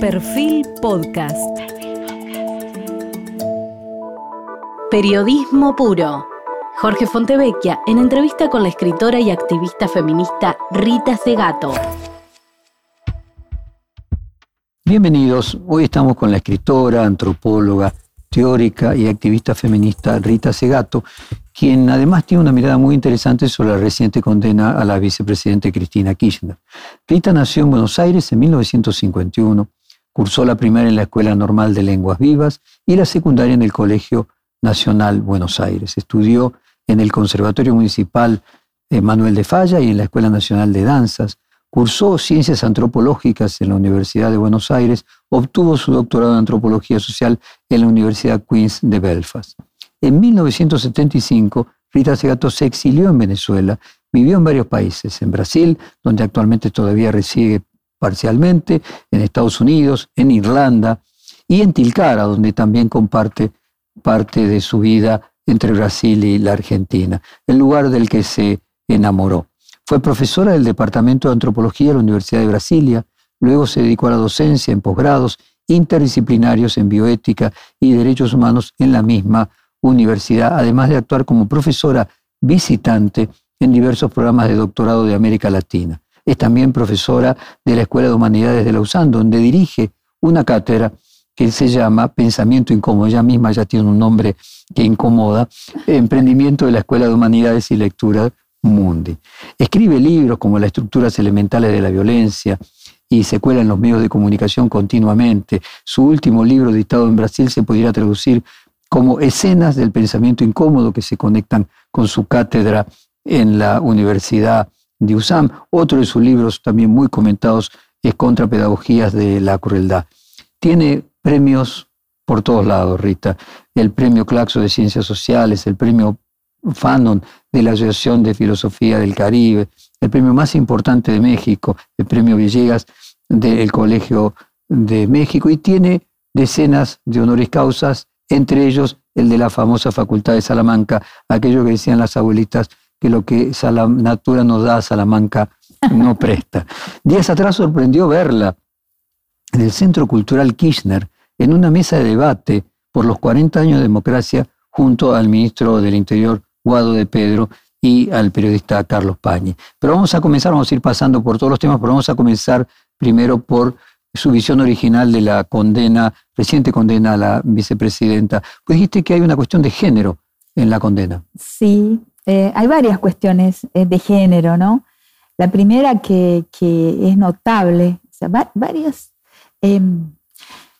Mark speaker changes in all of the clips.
Speaker 1: Perfil Podcast. Periodismo puro. Jorge Fontevecchia en entrevista con la escritora y activista feminista Rita Segato.
Speaker 2: Bienvenidos. Hoy estamos con la escritora, antropóloga, teórica y activista feminista Rita Segato, quien además tiene una mirada muy interesante sobre la reciente condena a la vicepresidenta Cristina Kirchner. Rita nació en Buenos Aires en 1951, cursó la primaria en la Escuela Normal de Lenguas Vivas y la secundaria en el Colegio Nacional Buenos Aires. Estudió en el Conservatorio Municipal Manuel de Falla y en la Escuela Nacional de Danzas. Cursó ciencias antropológicas en la Universidad de Buenos Aires, obtuvo su doctorado en antropología social en la Universidad Queen's de Belfast. En 1975, Rita Segato se exilió en Venezuela, vivió en varios países, en Brasil, donde actualmente todavía reside parcialmente, en Estados Unidos, en Irlanda y en Tilcara, donde también comparte parte de su vida entre Brasil y la Argentina, el lugar del que se enamoró. Fue profesora del Departamento de Antropología de la Universidad de Brasilia, luego se dedicó a la docencia en posgrados interdisciplinarios en bioética y derechos humanos en la misma universidad, además de actuar como profesora visitante en diversos programas de doctorado de América Latina. Es también profesora de la Escuela de Humanidades de Lausanne, donde dirige una cátedra que se llama Pensamiento Incómodo, ella misma ya tiene un nombre que incomoda, Emprendimiento de la Escuela de Humanidades y Lectura Mundi. Escribe libros como Las estructuras elementales de la violencia y se cuela en los medios de comunicación continuamente. Su último libro editado en Brasil se podría traducir como escenas del pensamiento incómodo que se conectan con su cátedra en la Universidad de USAM. Otro de sus libros también muy comentados es Contrapedagogías de la Crueldad. Tiene premios por todos lados, Rita. El premio Claxo de Ciencias Sociales, el premio Fanon de la Asociación de Filosofía del Caribe, el premio más importante de México, el premio Villegas del Colegio de México, y tiene decenas de honoris causas, entre ellos el de la famosa Facultad de Salamanca, aquello que decían las abuelitas, que lo que la natura nos da, Salamanca no presta. Días atrás sorprendió verla en el Centro Cultural Kirchner, en una mesa de debate por los 40 años de democracia, junto al ministro del Interior, Guado de Pedro, y al periodista Carlos Pañi. Pero vamos a comenzar, vamos a ir pasando por todos los temas, pero vamos a comenzar primero por su visión original de la condena, reciente condena a la vicepresidenta. Pues dijiste que hay una cuestión de género en la condena.
Speaker 3: Sí, eh, hay varias cuestiones eh, de género, ¿no? La primera que, es notable, o sea, varias em,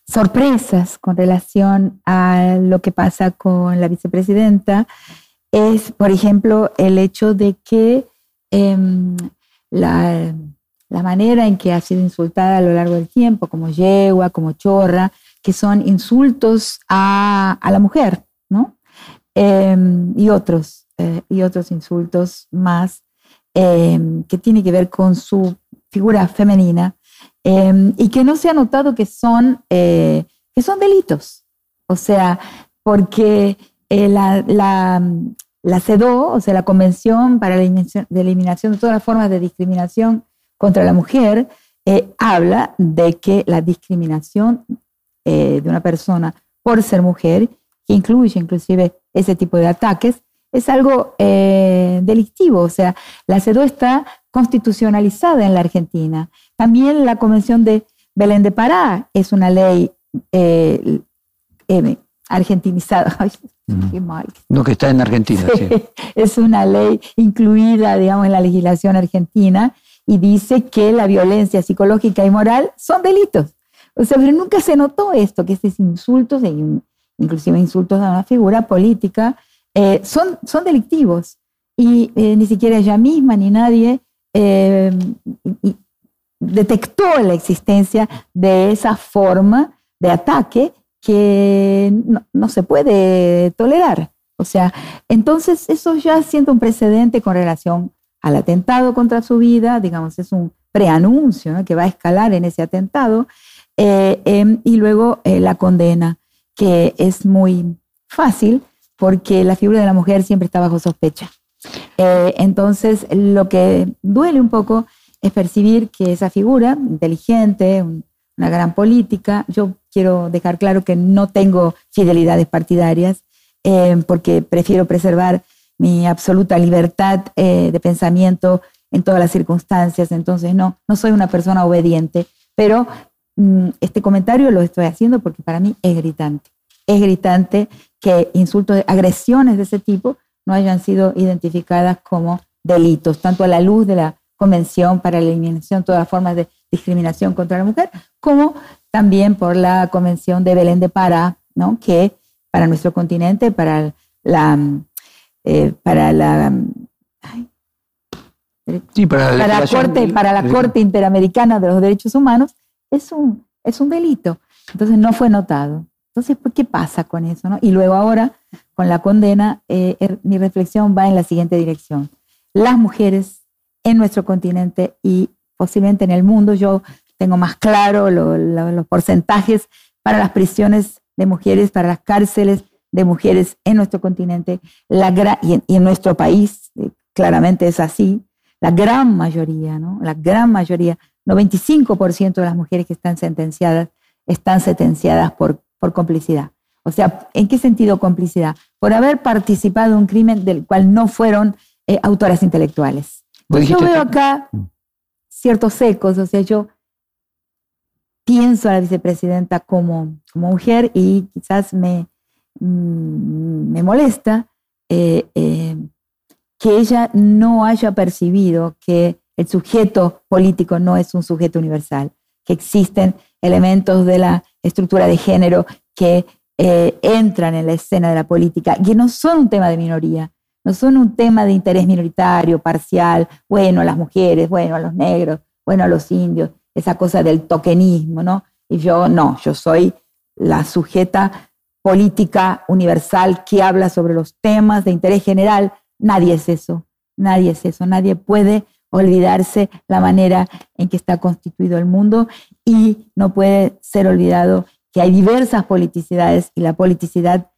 Speaker 3: sorpresas con relación a lo que pasa con la vicepresidenta es, por ejemplo, el hecho de que em, la, manera en que ha sido insultada a lo largo del tiempo, como yegua, como chorra, que son insultos a, a la mujer, ¿no? Em, y, otros, eh, y otros insultos más em, que tienen que ver con su figura femenina y que no se ha notado que son, eh, que son delitos. O sea, porque eh, la, la, la, CEDO, o sea, la Convención para la Eliminación de, eliminación de todas las formas de discriminación contra la mujer, eh, habla de que la discriminación de una persona por ser mujer, que incluye inclusive ese tipo de ataques, es algo delictivo. O sea, la CEDO está constitucionalizada en la Argentina. También la Convención de Belén de Pará es una ley argentinizada.
Speaker 2: qué mal. No, que está en Argentina. Sí.
Speaker 3: Es una ley incluida, digamos, en la legislación argentina y dice que la violencia psicológica y moral son delitos. O sea, pero nunca se notó esto, que estos insultos, inclusive insultos a una figura política, eh, son, son delictivos. Y eh, ni siquiera ella misma ni nadie eh, detectó la existencia de esa forma de ataque que no, se puede tolerar. O sea, entonces eso ya siente un precedente con relación al atentado contra su vida, digamos, es un preanuncio que va a escalar en ese atentado, eh, em, y luego la condena, que es muy fácil porque la figura de la mujer siempre está bajo sospecha. Eh, entonces, lo que duele un poco es percibir que esa figura inteligente, una gran política. Yo quiero dejar claro que no tengo fidelidades partidarias eh, porque prefiero preservar mi absoluta libertad eh, de pensamiento en todas las circunstancias. Entonces, no, no soy una persona obediente, pero mm, este comentario lo estoy haciendo porque para mí es gritante. Es gritante que insultos, agresiones de ese tipo no hayan sido identificadas como delitos, tanto a la luz de la Convención para la Eliminación de todas formas de discriminación contra la mujer, como también por la Convención de Belén de Pará, ¿no? que para nuestro continente, para la, eh, para la, para, la, corte, para la Corte Interamericana de los Derechos Humanos, es un, es un delito. Entonces no fue notado. Entonces, ¿qué pasa con eso? Y luego ahora, con la condena, eh, er, mi reflexión va en la siguiente dirección. Las mujeres en nuestro continente y posiblemente en el mundo, yo tengo más claro los porcentajes para las prisiones de mujeres, para las cárceles de mujeres en nuestro continente y, en, nuestro país, eh, claramente es así, la gran mayoría, ¿no? La gran mayoría, 95% de las mujeres que están sentenciadas están sentenciadas por por complicidad. O sea, ¿en qué sentido complicidad? Por haber participado en un crimen del cual no fueron eh, autoras intelectuales. yo veo acá mm. ciertos ecos, o sea, yo pienso a la vicepresidenta como, como mujer y quizás me, mm, me molesta eh, eh, que ella no haya percibido que el sujeto político no es un sujeto universal, que existen elementos de la estructura de género que eh, entran en la escena de la política, que no son un tema de minoría, no son un tema de interés minoritario, parcial, bueno, a las mujeres, bueno, a los negros, bueno, a los indios, esa cosa del tokenismo, ¿no? Y yo no, yo soy la sujeta política universal que habla sobre los temas de interés general. Nadie es eso, nadie es eso, nadie puede olvidarse la manera en que está constituido el mundo y no puede ser olvidado que hay diversas politicidades y la politicidad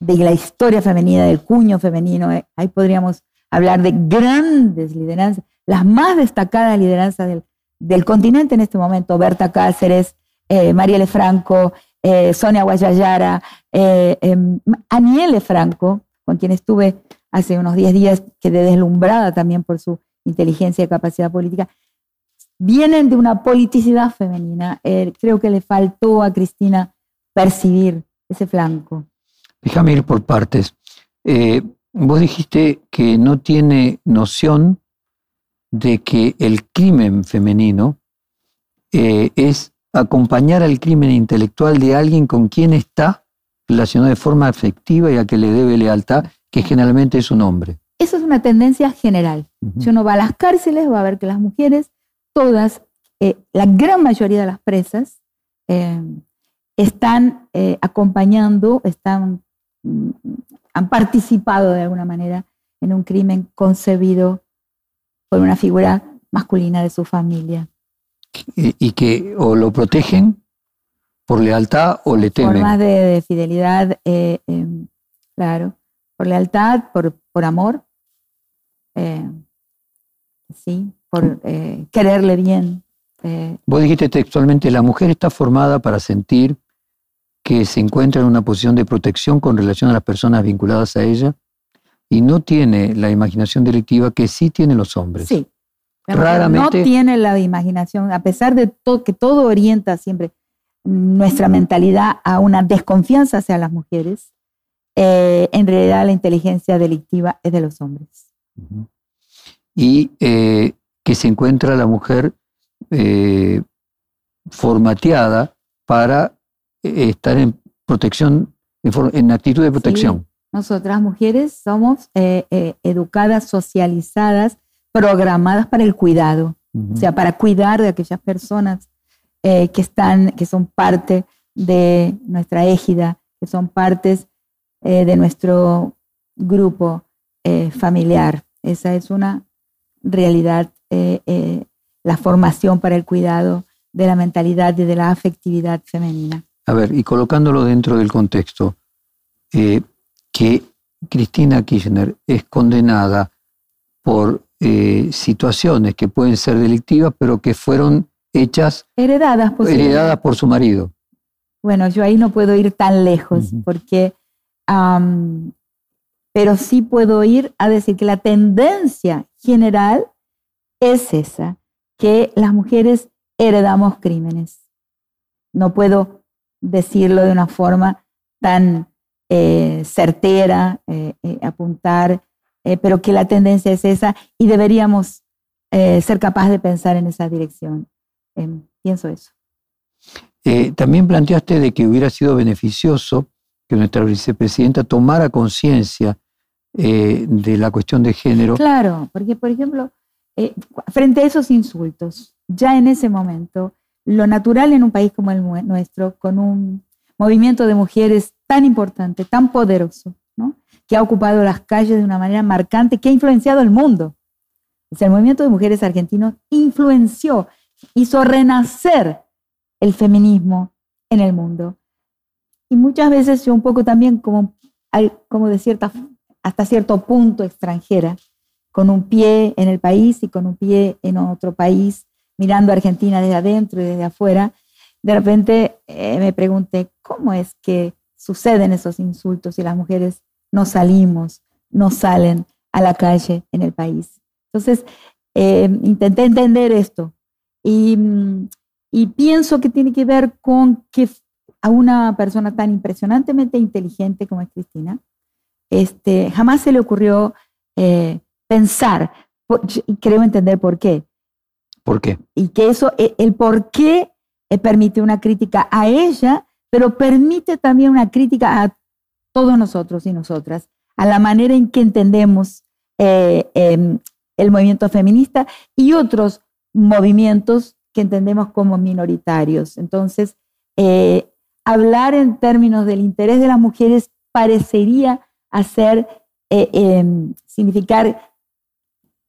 Speaker 3: de la historia femenina, del cuño femenino, eh, ahí podríamos hablar de grandes lideranzas, las más destacadas lideranzas del, del continente en este momento, Berta Cáceres, eh, Marielle Franco, eh, Sonia Guayayara, eh, em, Aniele Franco, con quien estuve hace unos 10 días, quedé deslumbrada también por su inteligencia y capacidad política, vienen de una politicidad femenina. Eh, creo que le faltó a Cristina percibir ese flanco.
Speaker 2: Déjame ir por partes. Eh, vos dijiste que no tiene noción de que el crimen femenino eh, es acompañar al crimen intelectual de alguien con quien está relacionado de forma afectiva y a que le debe lealtad, que generalmente es un hombre.
Speaker 3: Eso es una tendencia general. Si uno va a las cárceles, va a ver que las mujeres, todas, eh, la gran mayoría de las presas, eh, están eh, acompañando, están, mm, han participado de alguna manera en un crimen concebido por una figura masculina de su familia.
Speaker 2: Y, que o lo protegen por lealtad o le temen.
Speaker 3: Formas de, de fidelidad, em, claro, por lealtad, por, por amor, sí, por eh, quererle bien.
Speaker 2: Eh. Vos dijiste textualmente, la mujer está formada para sentir que se encuentra en una posición de protección con relación a las personas vinculadas a ella y no tiene la imaginación delictiva que sí tienen los hombres.
Speaker 3: Sí. Raramente. No tiene la imaginación, a pesar de todo, que todo orienta siempre nuestra mentalidad a una desconfianza hacia las mujeres, en realidad la inteligencia delictiva es de los hombres
Speaker 2: y eh, que se encuentra la mujer eh, formateada para eh, estar en protección, en, actitud de protección.
Speaker 3: Nosotras mujeres somos educadas, socializadas, programadas para el cuidado, o sea, para cuidar de aquellas personas que están, que son parte de nuestra égida, que son partes de nuestro grupo familiar. Esa es una realidad, eh, eh, la formación para el cuidado de la mentalidad y de la afectividad femenina.
Speaker 2: A ver, y colocándolo dentro del contexto, eh, que Cristina Kirchner es condenada por situaciones que pueden ser delictivas, pero que fueron hechas
Speaker 3: heredadas,
Speaker 2: heredadas por su marido.
Speaker 3: Bueno, yo ahí no puedo ir tan lejos porque, pero sí puedo ir a decir que la tendencia general es esa, que las mujeres heredamos crímenes. No puedo decirlo de una forma tan eh, certera, eh, eh, apuntar, pero que la tendencia es esa y deberíamos ser capaces de pensar en esa dirección. Em, pienso eso.
Speaker 2: también planteaste de que hubiera sido beneficioso que nuestra vicepresidenta tomara conciencia de la cuestión de género.
Speaker 3: Claro, porque por ejemplo, frente a esos insultos, ya en ese momento, lo natural en un país como el nuestro, con un movimiento de mujeres tan importante, tan poderoso, ¿no? que ha ocupado las calles de una manera marcante, que ha influenciado el mundo. O el movimiento de mujeres argentinos influenció, hizo renacer el feminismo en el mundo. Y muchas veces yo un poco también como, como de cierta, hasta cierto punto extranjera, con un pie en el país y con un pie en otro país, mirando a Argentina desde adentro y desde afuera, de repente eh, me pregunté, ¿cómo es que suceden esos insultos y las mujeres no salimos, no salen a la calle en el país? Entonces, eh, intenté entender esto y, y, pienso que tiene que ver con que a una persona tan impresionantemente inteligente como es Cristina, este, jamás se le ocurrió eh, pensar, y creo entender por qué,
Speaker 2: ¿Por qué?
Speaker 3: Y que eso, e, el por qué eh, permite una crítica a ella, pero permite también una crítica a todos nosotros y nosotras, a la manera en que entendemos eh, em, el movimiento feminista y otros movimientos que entendemos como minoritarios. Entonces, eh, hablar en términos del interés de las mujeres parecería hacer, em, significar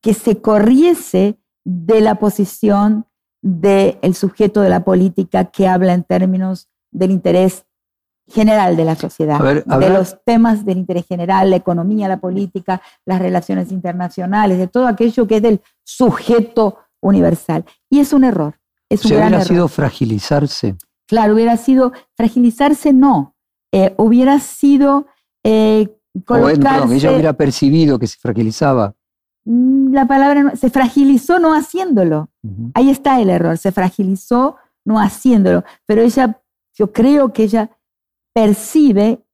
Speaker 3: que se corriese de la posición del sujeto de la política que habla en términos del interés general de la sociedad, de los temas del interés general, la economía, la política, las relaciones internacionales, de todo aquello que es del sujeto universal. Y es un error. Es un
Speaker 2: hubiera sido fragilizarse.
Speaker 3: Claro, hubiera sido fragilizarse, no. Eh, hubiera sido eh,
Speaker 2: colocarse, perdón, ella hubiera percibido que se fragilizaba.
Speaker 3: La palabra se fragilizó no haciéndolo. Ahí está el error, se fragilizó no haciéndolo. Pero ella, yo creo que ella percibe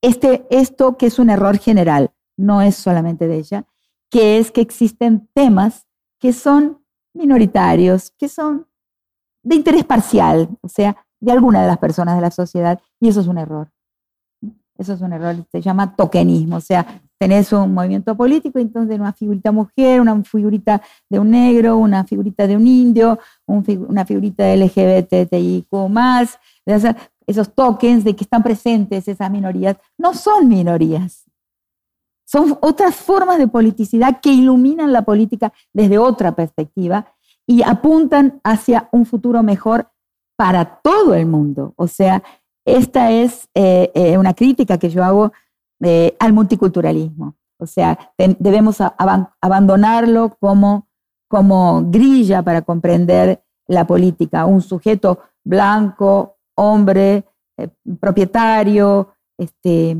Speaker 3: este, esto que es un error general, no es solamente de ella, que es que existen temas que son minoritarios, que son de interés parcial, o sea, de alguna de las personas de la sociedad, y eso es un error. Eso es un error, se llama tokenismo, o sea, tenés un movimiento político, entonces una figurita mujer, una figurita de un negro, una figurita de un indio, una figurita de LGBTIQ más, esos tokens de que están presentes esas minorías, no son minorías. Son otras formas de politicidad que iluminan la política desde otra perspectiva y apuntan hacia un futuro mejor para todo el mundo. O sea, esta es eh, eh, una crítica que yo hago al multiculturalismo. O sea, debemos abandonarlo como, como grilla para comprender la política. Un sujeto blanco, hombre, eh, propietario, este,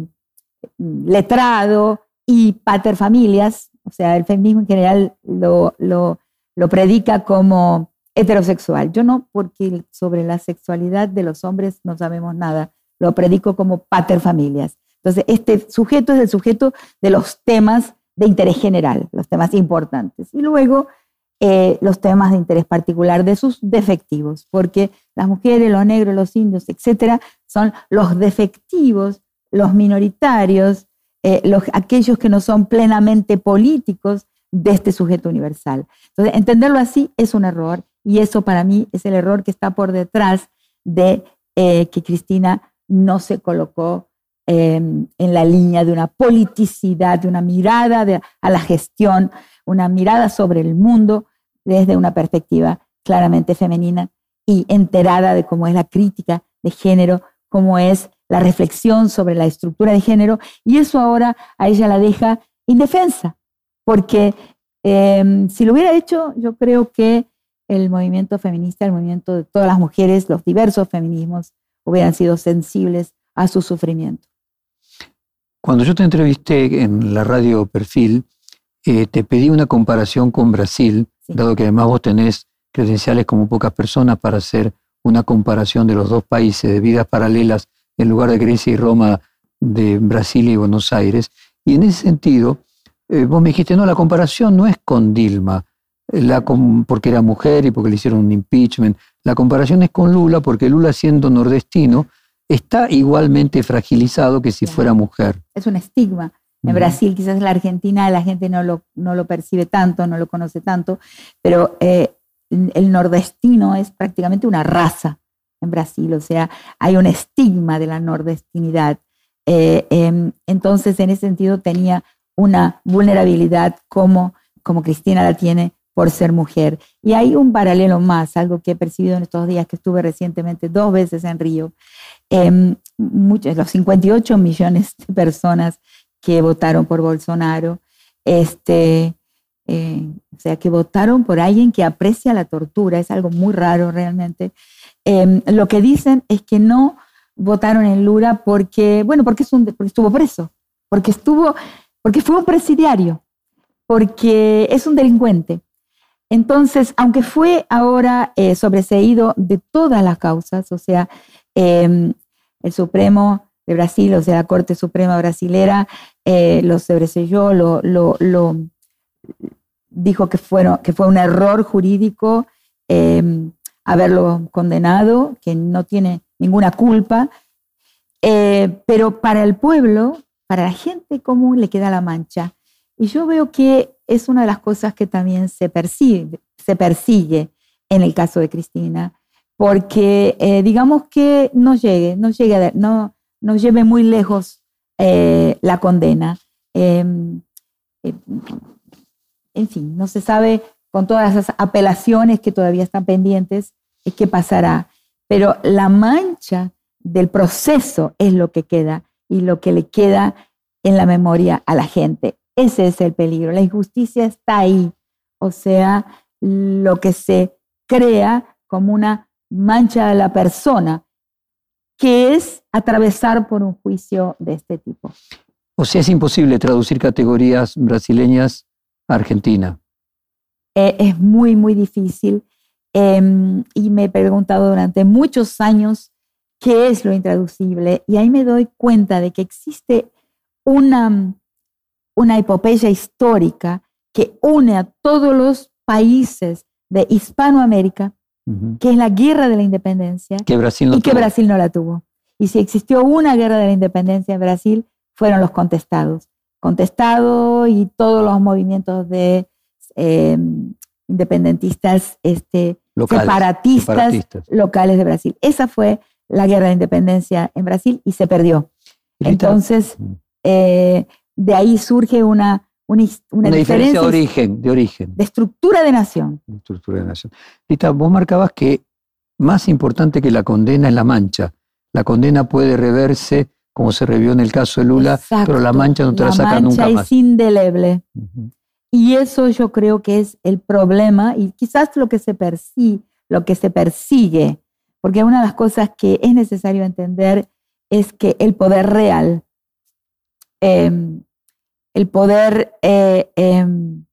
Speaker 3: letrado y paterfamilias. O sea, el feminismo en general lo, lo, lo predica como heterosexual. Yo no, porque sobre la sexualidad de los hombres no sabemos nada. Lo predico como paterfamilias. Entonces, este sujeto es el sujeto de los temas de interés general, los temas importantes. Y luego eh, los temas de interés particular de sus defectivos, porque las mujeres, los negros, los indios, etcétera, son los defectivos, los minoritarios, eh, los, aquellos que no son plenamente políticos de este sujeto universal. Entonces, entenderlo así es un error y eso para mí es el error que está por detrás de eh, que Cristina no se colocó Em, en la línea de una politicidad, de una mirada a la gestión, una mirada sobre el mundo desde una perspectiva claramente femenina y enterada de cómo es la crítica de género, cómo es la reflexión sobre la estructura de género, y eso ahora a ella la deja indefensa, porque em, si lo hubiera hecho, yo creo que el movimiento feminista, el movimiento de todas las mujeres, los diversos feminismos, hubieran sido sensibles a su sufrimiento.
Speaker 2: Cuando yo te entrevisté en la radio Perfil, eh, te pedí una comparación con Brasil, dado que además vos tenés credenciales como pocas personas para hacer una comparación de los dos países de vidas paralelas en lugar de Grecia y Roma, de Brasil y Buenos Aires. Y en ese sentido, eh, vos me dijiste, no, la comparación no es con Dilma, la, porque era mujer y porque le hicieron un impeachment. La comparación es con Lula porque Lula siendo nordestino está igualmente fragilizado que si fuera mujer.
Speaker 3: Es un estigma. En Brasil, quizás en la Argentina, la gente no lo, no lo percibe tanto, no lo conoce tanto, pero eh, el nordestino es prácticamente una raza en Brasil, o sea, hay un estigma de la nordestinidad. Eh, em, entonces, en ese sentido, tenía una vulnerabilidad como, como Cristina la tiene por ser mujer. Y hay un paralelo más, algo que he percibido en estos días que estuve recientemente dos veces en Río. Muchos, los 58 millones de personas que votaron por Bolsonaro, este, eh, o sea, que votaron por alguien que aprecia la tortura, es algo muy raro realmente. Em, lo que dicen es que no votaron en Lula porque, bueno, porque, es un, estuvo preso, porque estuvo, porque fue un presidiario, porque es un delincuente. Entonces, aunque fue ahora eh, sobreseído de todas las causas, o sea, em, el Supremo de Brasil, o sea, la Corte Suprema Brasilera, eh, lo sobreseyó, lo, lo, dijo que, fueron, que fue un error jurídico em, haberlo condenado, que no tiene ninguna culpa, eh, pero para el pueblo, para la gente común, le queda la mancha. Y yo veo que es una de las cosas que también se persigue, se persigue en el caso de Cristina, porque eh, digamos que no llegue, no llegue, no, no lleve muy lejos eh, la condena. Em, eh, en fin, no se sabe con todas esas apelaciones que todavía están pendientes qué pasará, pero la mancha del proceso es lo que queda y lo que le queda en la memoria a la gente. Ese es el peligro. La injusticia está ahí. O sea, lo que se crea como una mancha de la persona, que es atravesar por un juicio de este tipo.
Speaker 2: O sea, es imposible traducir categorías brasileñas a Argentina.
Speaker 3: Eh, es muy, muy difícil. Em, y me he preguntado durante muchos años qué es lo intraducible. Y ahí me doy cuenta de que existe una, una epopeya histórica que une a todos los países de Hispanoamérica, que es la guerra de la independencia,
Speaker 2: que Brasil no
Speaker 3: y que Brasil no la tuvo. Y si existió una guerra de la independencia en Brasil, fueron los contestados. Contestado y todos los movimientos de em, independentistas este, separatistas, locales de Brasil. Esa fue la guerra de independencia en Brasil y se perdió. Entonces, eh, de ahí surge una, una,
Speaker 2: diferencia de origen, de origen.
Speaker 3: De estructura de nación.
Speaker 2: De estructura de nación. Rita, vos marcabas que más importante que la condena es la mancha. La condena puede reverse, como se revió en el caso de Lula, pero la mancha no te la, saca nunca
Speaker 3: más. es indeleble. Y eso yo creo que es el problema y quizás lo que se persigue, lo que se persigue, porque una de las cosas que es necesario entender es que el poder real Em, el poder eh, em,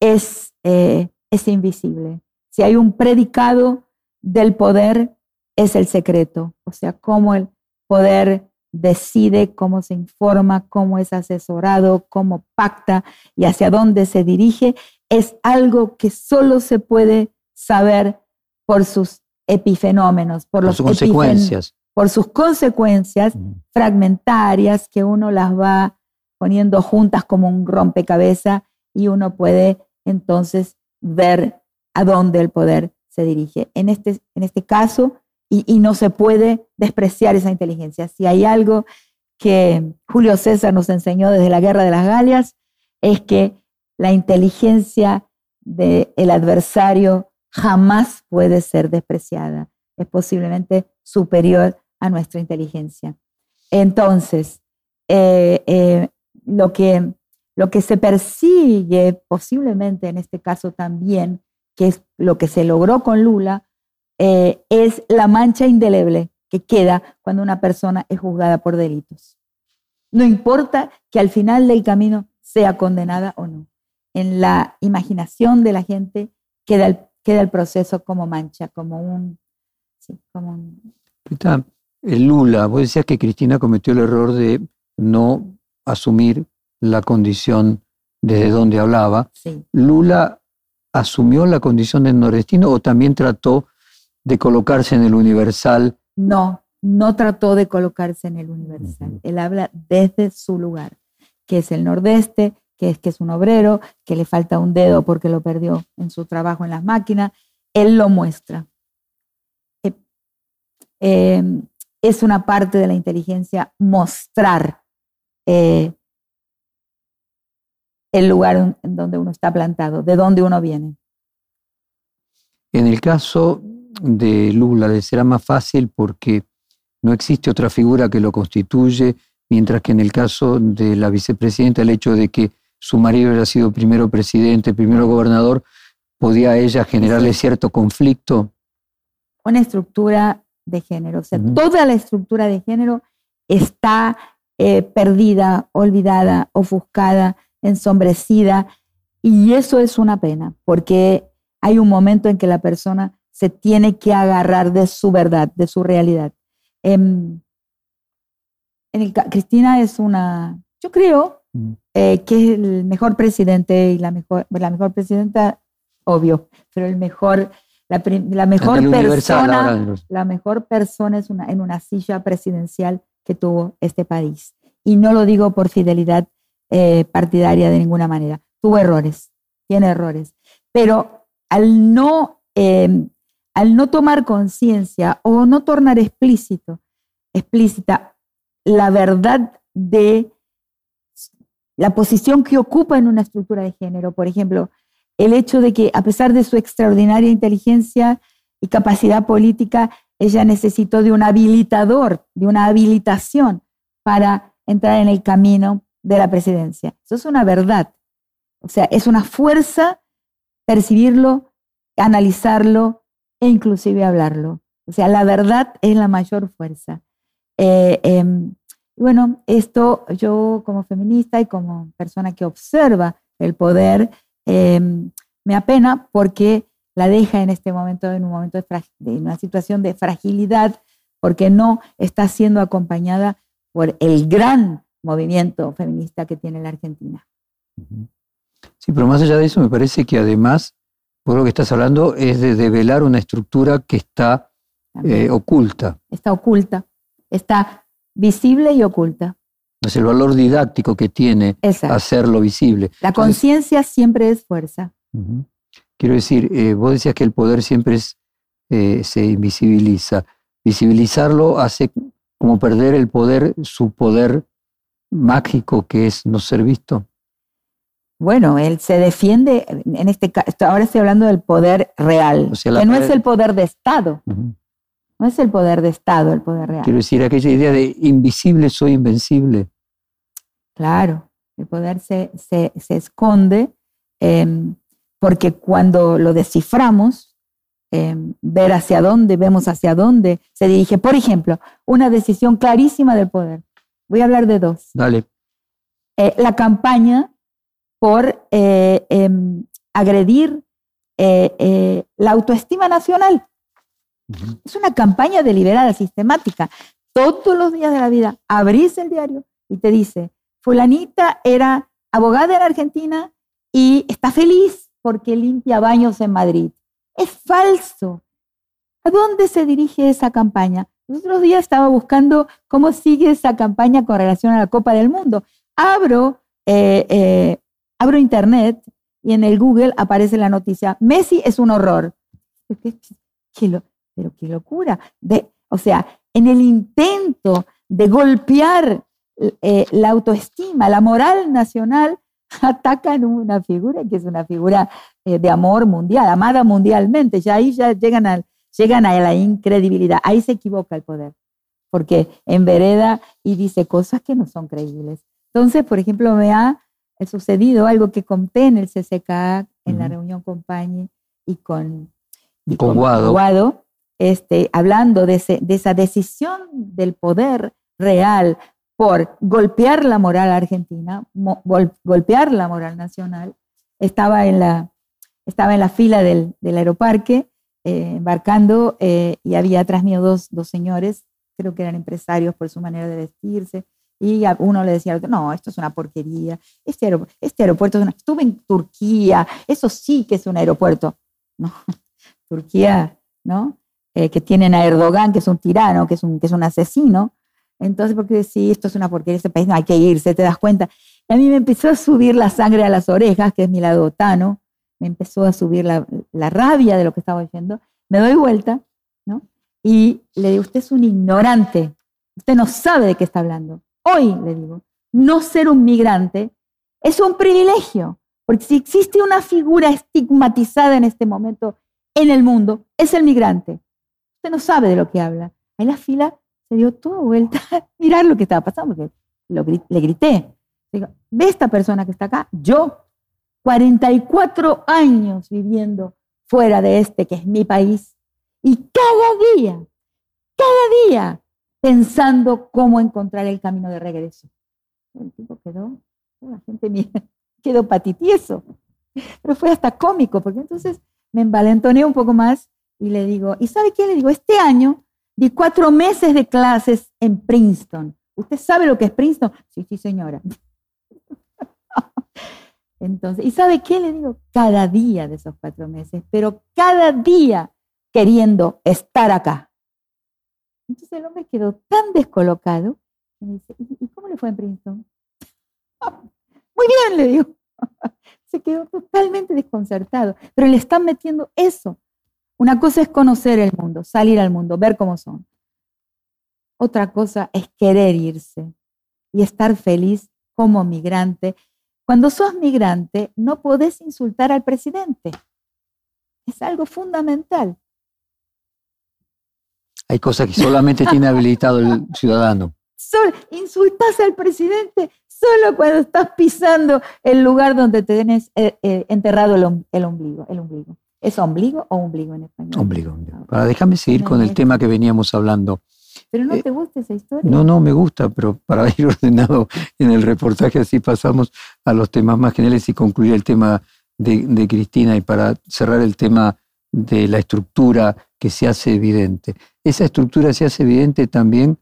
Speaker 3: es, eh, es invisible. Si hay un predicado del poder, es el secreto. O sea, cómo el poder decide, cómo se informa, cómo es asesorado, cómo pacta y hacia dónde se dirige, es algo que solo se puede saber por sus epifenómenos, por,
Speaker 2: sus consecuencias
Speaker 3: por sus consecuencias fragmentarias que uno las va poniendo juntas como un rompecabezas y uno puede entonces ver a dónde el poder se dirige. En este, en este caso, y, no se puede despreciar esa inteligencia. Si hay algo que Julio César nos enseñó desde la Guerra de las Galias, es que la inteligencia del adversario jamás puede ser despreciada. Es posiblemente superior a nuestra inteligencia. Entonces, eh, eh, lo, que, lo que se persigue posiblemente en este caso también, que es lo que se logró con Lula, eh, es la mancha indeleble que queda cuando una persona es juzgada por delitos. No importa que al final del camino sea condenada o no. En la imaginación de la gente queda el, queda el proceso como mancha, como un... Sí, como un...
Speaker 2: El Lula, vos decías que Cristina cometió el error de no asumir la condición desde donde hablaba. Lula asumió la condición del nordestino o también trató de colocarse en el universal?
Speaker 3: No, no trató de colocarse en el universal. Él habla desde su lugar, que es el nordeste, que es que es un obrero, que le falta un dedo porque lo perdió en su trabajo en las máquinas. Él lo muestra. Eh, em, es una parte de la inteligencia mostrar eh, el lugar en donde uno está plantado, de dónde uno viene.
Speaker 2: En el caso de Lula le será más fácil porque no existe otra figura que lo constituye, mientras que en el caso de la vicepresidenta el hecho de que su marido haya sido primero presidente, primero gobernador, podía ella generarle cierto conflicto.
Speaker 3: Una estructura de género, o sea, toda la estructura de género está eh, perdida, olvidada, ofuscada, ensombrecida, y eso es una pena, porque hay un momento en que la persona se tiene que agarrar de su verdad, de su realidad. Em, Cristina es una, yo creo mm. eh, que es el mejor presidente y la mejor, la mejor presidenta, obvio, pero el mejor, la, la mejor persona, la mejor persona es una, en una silla presidencial que tuvo este país. Y no lo digo por fidelidad eh, partidaria de ninguna manera. Tuvo errores, tiene errores, pero al no em, al no tomar conciencia o no tornar explícito, explícita la verdad de la posición que ocupa en una estructura de género, por ejemplo, el hecho de que a pesar de su extraordinaria inteligencia y capacidad política, ella necesitó de un habilitador, de una habilitación para entrar en el camino de la presidencia. Eso es una verdad. O sea, es una fuerza percibirlo, analizarlo, e inclusive hablarlo. O sea, la verdad es la mayor fuerza. Eh, em, bueno, esto yo como feminista y como persona que observa el poder, em, me apena porque la deja en este momento, en un momento de, una situación de fragilidad, porque no está siendo acompañada por el gran movimiento feminista que tiene la Argentina.
Speaker 2: Sí, pero más allá de eso, me parece que además por lo que estás hablando es de develar una estructura que está eh, oculta.
Speaker 3: Está oculta, está visible y oculta.
Speaker 2: Es el valor didáctico que tiene hacerlo visible.
Speaker 3: La conciencia siempre es fuerza.
Speaker 2: Quiero decir, eh, vos decías que el poder siempre eh, se invisibiliza. Visibilizarlo hace como perder el poder, su poder mágico que es no ser visto.
Speaker 3: Bueno, él se defiende, en este caso, ahora estoy hablando del poder real, que no es el poder de Estado. No es el poder de Estado el poder real.
Speaker 2: Quiero decir, aquella idea de invisible soy invencible.
Speaker 3: Claro, el poder se, esconde em, porque cuando lo desciframos, em, ver hacia dónde, vemos hacia dónde se dirige. Por ejemplo, una decisión clarísima del poder. Voy a hablar de dos.
Speaker 2: Dale.
Speaker 3: Eh, la campaña por eh, em, agredir eh, eh, la autoestima nacional. Es una campaña deliberada, sistemática. Todos los días de la vida abrís el diario y te dice, fulanita era abogada en Argentina y está feliz porque limpia baños en Madrid. Es falso. ¿A dónde se dirige esa campaña? Los otros días estaba buscando cómo sigue esa campaña con relación a la Copa del Mundo. Abro abro internet y en el Google aparece la noticia, Messi es un horror. pero qué locura. O sea, en el intento de golpear eh, la autoestima, la moral nacional, atacan una figura que es una figura eh, de amor mundial, amada mundialmente. Ya ahí ya llegan, al, llegan a la incredibilidad. Ahí se equivoca el poder, porque envereda y dice cosas que no son creíbles. Entonces, por ejemplo, me ha sucedido, algo que conté en el CCK, en la reunión con y con,
Speaker 2: y con Guado,
Speaker 3: este, hablando de, de esa decisión del poder real por golpear la moral argentina, golpear la moral nacional, estaba en la, estaba en la fila del, del aeroparque eh, embarcando eh, y había atrás mío dos, dos señores, creo que eran empresarios por su manera de vestirse, y a uno le decía, no, esto es una porquería, este, este aeropuerto es una... Estuve en Turquía, eso sí que es un aeropuerto. No, Turquía, ¿no? Eh, que tienen a Erdogan, que es un tirano, que es un, que es un asesino. Entonces, porque decir, esto es una porquería, ese país no hay que irse, te das cuenta. Y a mí me empezó a subir la sangre a las orejas, que es mi lado otano, me empezó a subir la, la rabia de lo que estaba oyendo. Me doy vuelta, ¿no? Y le digo, usted es un ignorante, usted no sabe de qué está hablando. Hoy, le digo, no ser un migrante es un privilegio, porque si existe una figura estigmatizada en este momento en el mundo, es el migrante. Usted no sabe de lo que habla. En la fila se dio toda vuelta a mirar lo que estaba pasando, porque le grité. Digo, ¿Ve esta persona que está acá? Yo, 44 años viviendo fuera de este que es mi país, y cada día, cada día pensando cómo encontrar el camino de regreso. El tipo quedó, la gente quedó patitieso, pero fue hasta cómico, porque entonces me envalentoné un poco más y le digo, ¿y sabe qué? Le digo, este año di cuatro meses de clases en Princeton. ¿Usted sabe lo que es Princeton? Sí, sí, señora. Entonces, ¿y sabe qué? Le digo, cada día de esos cuatro meses, pero cada día queriendo estar acá. Entonces el hombre quedó tan descolocado y me dice, ¿y, cómo le fue en Princeton? Muy bien, le digo. Se quedó totalmente desconcertado, pero le están metiendo eso. Una cosa es conocer el mundo, salir al mundo, ver cómo son. Otra cosa es querer irse y estar feliz como migrante. Cuando sos migrante, no podés insultar al presidente. Es algo fundamental.
Speaker 2: Hay cosas que solamente tiene habilitado el ciudadano.
Speaker 3: insultas al presidente solo cuando estás pisando el lugar donde tenés eh, eh, enterrado el, ombligo, el ombligo. ¿Es ombligo o ombligo en español?
Speaker 2: Ombligo. Ahora déjame seguir con el tema que veníamos hablando.
Speaker 3: ¿Pero no eh, te gusta esa historia?
Speaker 2: No, no, me gusta, pero para ir ordenado en el reportaje así pasamos a los temas más generales y concluir el tema de, de Cristina y para cerrar el tema de la estructura que se hace evidente. Esa estructura se hace evidente también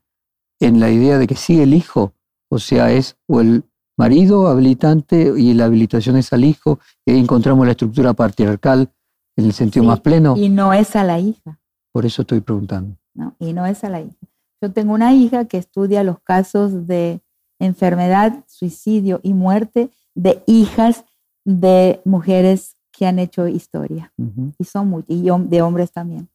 Speaker 2: en la idea de que sí el hijo, o sea, es o el marido habilitante y la habilitación es al hijo, y ahí encontramos la estructura patriarcal en el sentido más pleno.
Speaker 3: Y no es a la hija.
Speaker 2: Por eso estoy preguntando.
Speaker 3: No, y no es a la hija. Yo tengo una hija que estudia los casos de enfermedad, suicidio y muerte de hijas de mujeres que han hecho historia. Y son y de hombres también.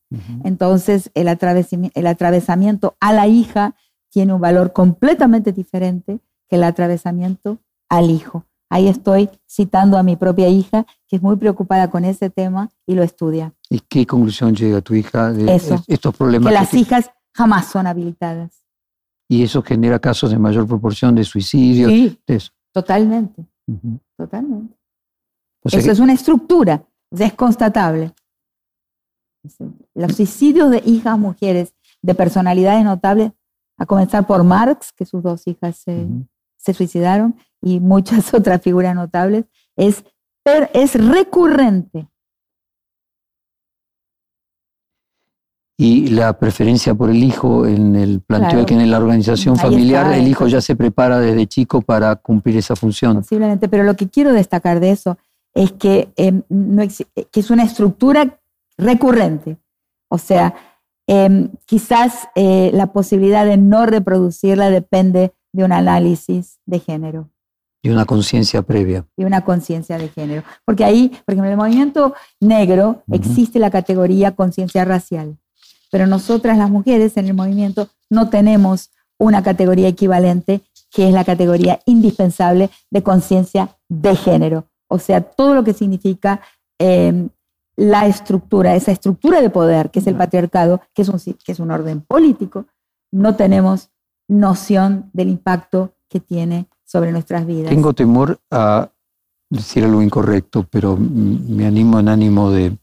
Speaker 3: Entonces, el atravesamiento, el atravesamiento a la hija tiene un valor completamente diferente que el atravesamiento al hijo. Ahí estoy citando a mi propia hija, que es muy preocupada con ese tema y lo estudia.
Speaker 2: ¿Y qué conclusión llega tu hija de estos problemas?
Speaker 3: Que las hijas jamás son habilitadas.
Speaker 2: ¿Y eso genera casos de mayor proporción de suicidio?
Speaker 3: Sí, totalmente. Totalmente. Eso es una estructura desconstatable. Los suicidios de hijas mujeres de personalidades notables, a comenzar por Marx, que sus dos hijas se, suicidaron, y muchas otras figuras notables, es, es recurrente.
Speaker 2: Y la preferencia por el hijo en el planteo de que en la organización familiar el hijo ya se prepara desde chico para cumplir esa función.
Speaker 3: Posiblemente, pero lo que quiero destacar de eso es que, em, no que es una estructura recurrente. O sea, em, quizás eh, la posibilidad de no reproducirla depende de un análisis de género.
Speaker 2: Y una conciencia previa.
Speaker 3: Y una conciencia de género. Porque ahí, por ejemplo, en el movimiento negro existe la categoría conciencia racial. Pero nosotras las mujeres en el movimiento no tenemos una categoría equivalente que es la categoría indispensable de conciencia de género o sea, todo lo que significa em, la estructura, esa estructura de poder que es el patriarcado, que es, un, que es un orden político, no tenemos noción del impacto que tiene sobre nuestras vidas.
Speaker 2: Tengo temor a decir algo incorrecto, pero me animo en ánimo de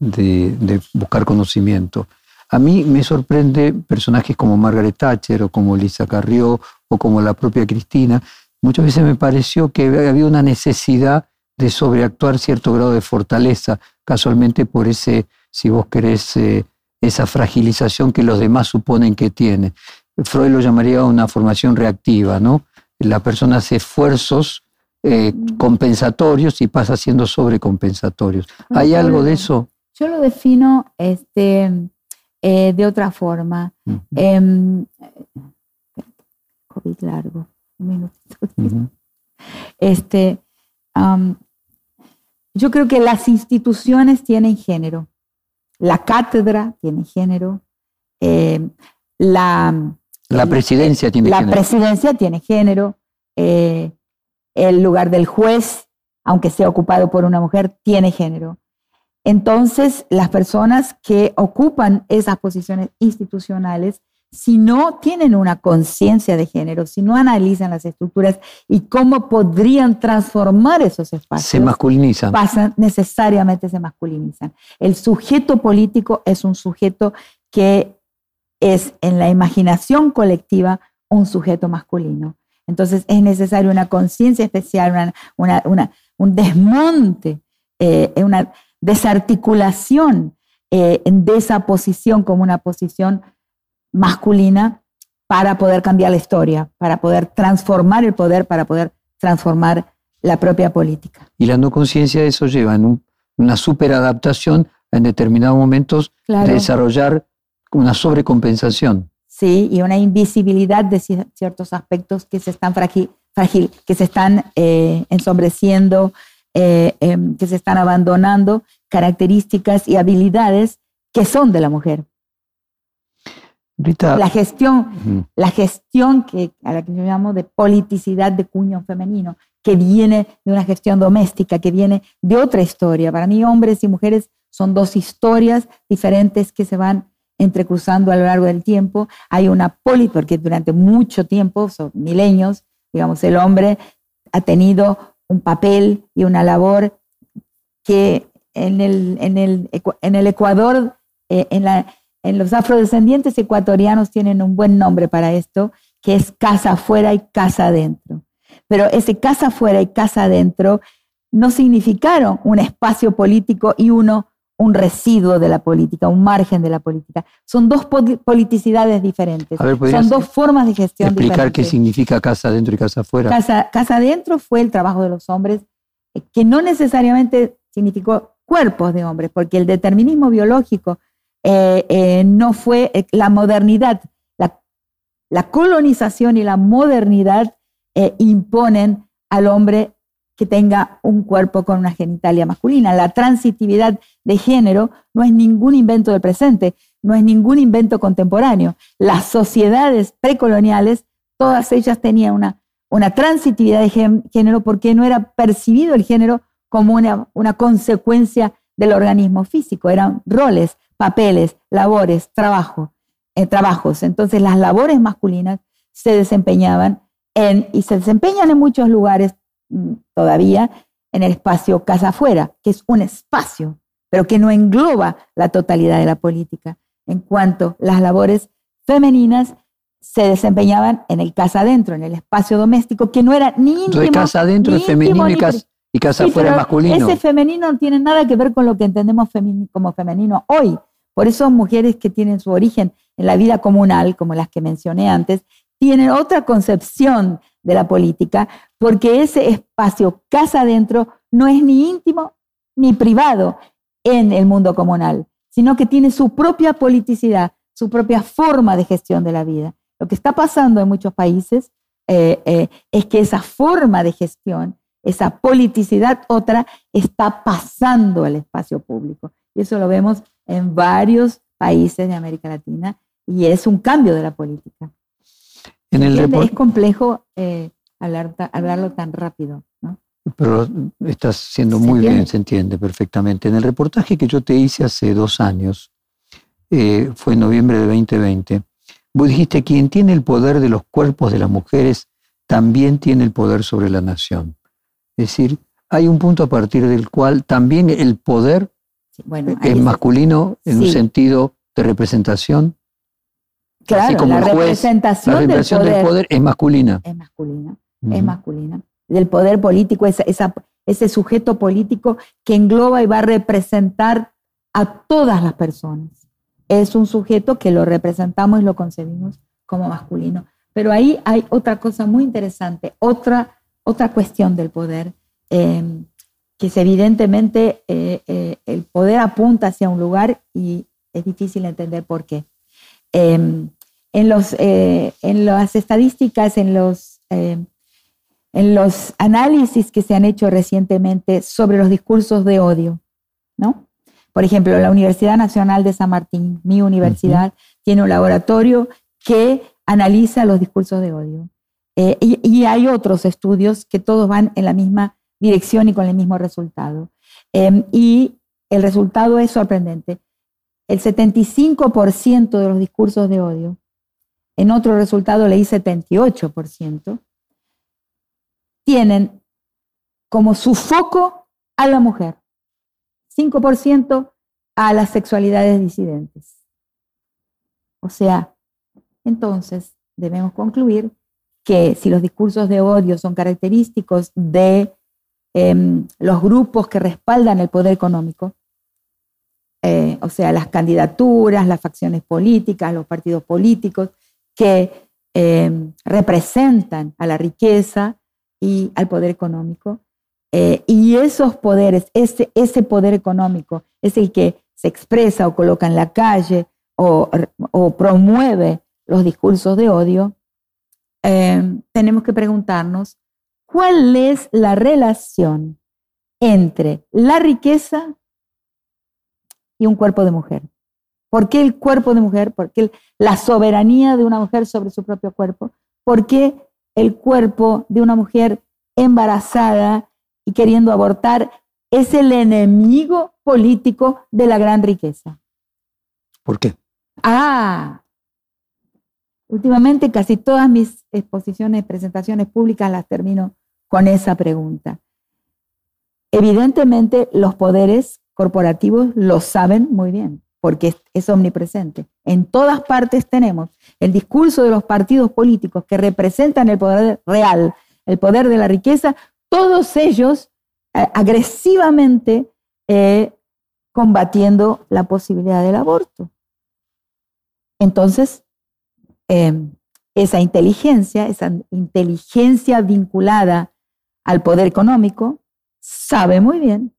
Speaker 2: de, buscar conocimiento. A mí me sorprende personajes como Margaret Thatcher o como Lisa Carrió o como la propia Cristina. Muchas veces me pareció que había una necesidad de sobreactuar cierto grado de fortaleza, casualmente por ese, si vos querés, eh, esa fragilización que los demás suponen que tiene. Freud lo llamaría una formación reactiva, ¿no? La persona hace esfuerzos eh, compensatorios y pasa siendo sobrecompensatorios. ¿Hay algo de eso?
Speaker 3: Yo lo defino este, eh, de otra forma. Em, COVID largo, un minutito. Este, yo creo que las instituciones tienen género. La cátedra tiene género. Em, la,
Speaker 2: la presidencia tiene
Speaker 3: género. La presidencia tiene género. Eh, el lugar del juez, aunque sea ocupado por una mujer, tiene género. Entonces, las personas que ocupan esas posiciones institucionales, si no tienen una conciencia de género, si no analizan las estructuras y cómo podrían transformar esos espacios,
Speaker 2: se masculinizan.
Speaker 3: Pasan, necesariamente se masculinizan. El sujeto político es un sujeto que es en la imaginación colectiva un sujeto masculino. Entonces es necesario una conciencia especial, un desmonte, eh, una desarticulación eh, de esa posición como una posición masculina para poder cambiar la historia, para poder transformar el poder, para poder transformar la propia política.
Speaker 2: Y la no conciencia de eso lleva en una superadaptación en determinados momentos de desarrollar una sobrecompensación.
Speaker 3: ¿sí? y una invisibilidad de ciertos aspectos que se están frágil, que se están eh, ensombreciendo, eh, em, que se están abandonando, características y habilidades que son de la mujer. la gestión, la gestión que, a la que yo llamo de politicidad de cuño femenino, que viene de una gestión doméstica, que viene de otra historia. Para mí, hombres y mujeres son dos historias diferentes que se van entrecruzando a lo largo del tiempo. Hay una poli, porque durante mucho tiempo, son milenios, digamos, el hombre ha tenido un papel y una labor que en el, en el, en el Ecuador, eh, en, la, en los afrodescendientes ecuatorianos tienen un buen nombre para esto, que es casa afuera y casa adentro. Pero ese casa afuera y casa adentro no significaron un espacio político y uno un residuo de la política, un margen de la política. Son dos politicidades diferentes. Son dos formas de gestión
Speaker 2: explicar qué significa casa adentro y casa afuera?
Speaker 3: Casa, casa adentro fue el trabajo de los hombres, eh, que no necesariamente significó cuerpos de hombres, porque el determinismo biológico eh, eh, no fue la modernidad. La, la, colonización y la modernidad imponen al hombre que tenga un cuerpo con una genitalia masculina. La transitividad de género no es ningún invento del presente, no es ningún invento contemporáneo. Las sociedades precoloniales, todas ellas tenían una, una transitividad de género porque no era percibido el género como una, una consecuencia del organismo físico, eran roles, papeles, labores, eh, trabajos. Entonces las labores masculinas se desempeñaban en, y se desempeñan en muchos lugares todavía en el espacio casa afuera, que es un espacio, pero que no engloba la totalidad de la política, en cuanto las labores femeninas se desempeñaban en el casa adentro, en el espacio doméstico, que no era ni íntimo. Entonces,
Speaker 2: casa adentro es femenino y, casa, y casa afuera es masculino.
Speaker 3: Ese femenino no tiene nada que ver con lo que entendemos como femenino hoy. Por eso mujeres que tienen su origen en la vida comunal, como las que mencioné antes, tienen otra concepción de la política, porque ese espacio casa adentro no es ni íntimo ni privado en el mundo comunal, sino que tiene su propia politicidad, su propia forma de gestión de la vida. Lo que está pasando en muchos países eh, eh, es que esa forma de gestión, esa politicidad otra, está pasando al espacio público. Y eso lo vemos en varios países de América Latina y es un cambio de la política es complejo eh, hablarlo tan rápido. ¿no?
Speaker 2: Pero estás siendo muy bien, se entiende perfectamente. En el reportaje que yo te hice hace dos años, eh, fue en noviembre de 2020, vos dijiste, quien tiene el poder de los cuerpos de las mujeres también tiene el poder sobre la nación. Es decir, hay un punto a partir del cual también el poder
Speaker 3: bueno,
Speaker 2: es masculino en un sentido de representación.
Speaker 3: Claro, como la, representación,
Speaker 2: la representación del, poder, es masculina.
Speaker 3: Es masculina, es masculina. Del poder político, esa, ese sujeto político que engloba y va a representar a todas las personas. Es un sujeto que lo representamos y lo concebimos como masculino. Pero ahí hay otra cosa muy interesante, otra, otra cuestión del poder, em, que es evidentemente eh, eh, el poder apunta hacia un lugar y es difícil entender por qué. Em, en, los, eh, en las estadísticas, en los, em, en los análisis que se han hecho recientemente sobre los discursos de odio, ¿no? Por ejemplo, la Universidad Nacional de San Martín, mi universidad, tiene un laboratorio que analiza los discursos de odio. Eh, y, hay otros estudios que todos van en la misma dirección y con el mismo resultado. Em, y el resultado es sorprendente. El 75% de los discursos de odio, en otro resultado leí 78%, tienen como su foco a la mujer. 5% a las sexualidades disidentes. O sea, entonces debemos concluir que si los discursos de odio son característicos de em, los grupos que respaldan el poder económico, eh, o sea, las candidaturas, las facciones políticas, los partidos políticos que em, representan a la riqueza y al poder económico, eh, y esos poderes, ese, ese poder económico es el que se expresa o coloca en la calle o, promueve los discursos de odio, eh, tenemos que preguntarnos cuál es la relación entre la riqueza y un cuerpo de mujer. ¿Por qué el cuerpo de mujer? ¿Por qué la soberanía de una mujer sobre su propio cuerpo? ¿Por qué el cuerpo de una mujer embarazada y queriendo abortar es el enemigo político de la gran riqueza.
Speaker 2: ¿Por qué?
Speaker 3: Ah, últimamente casi todas mis exposiciones, presentaciones públicas las termino con esa pregunta. Evidentemente los poderes corporativos lo saben muy bien, porque es, omnipresente. En todas partes tenemos el discurso de los partidos políticos que representan el poder real, el poder de la riqueza, todos ellos eh, agresivamente eh, combatiendo la posibilidad del aborto. Entonces, em, esa inteligencia, esa inteligencia vinculada al poder económico, sabe muy bien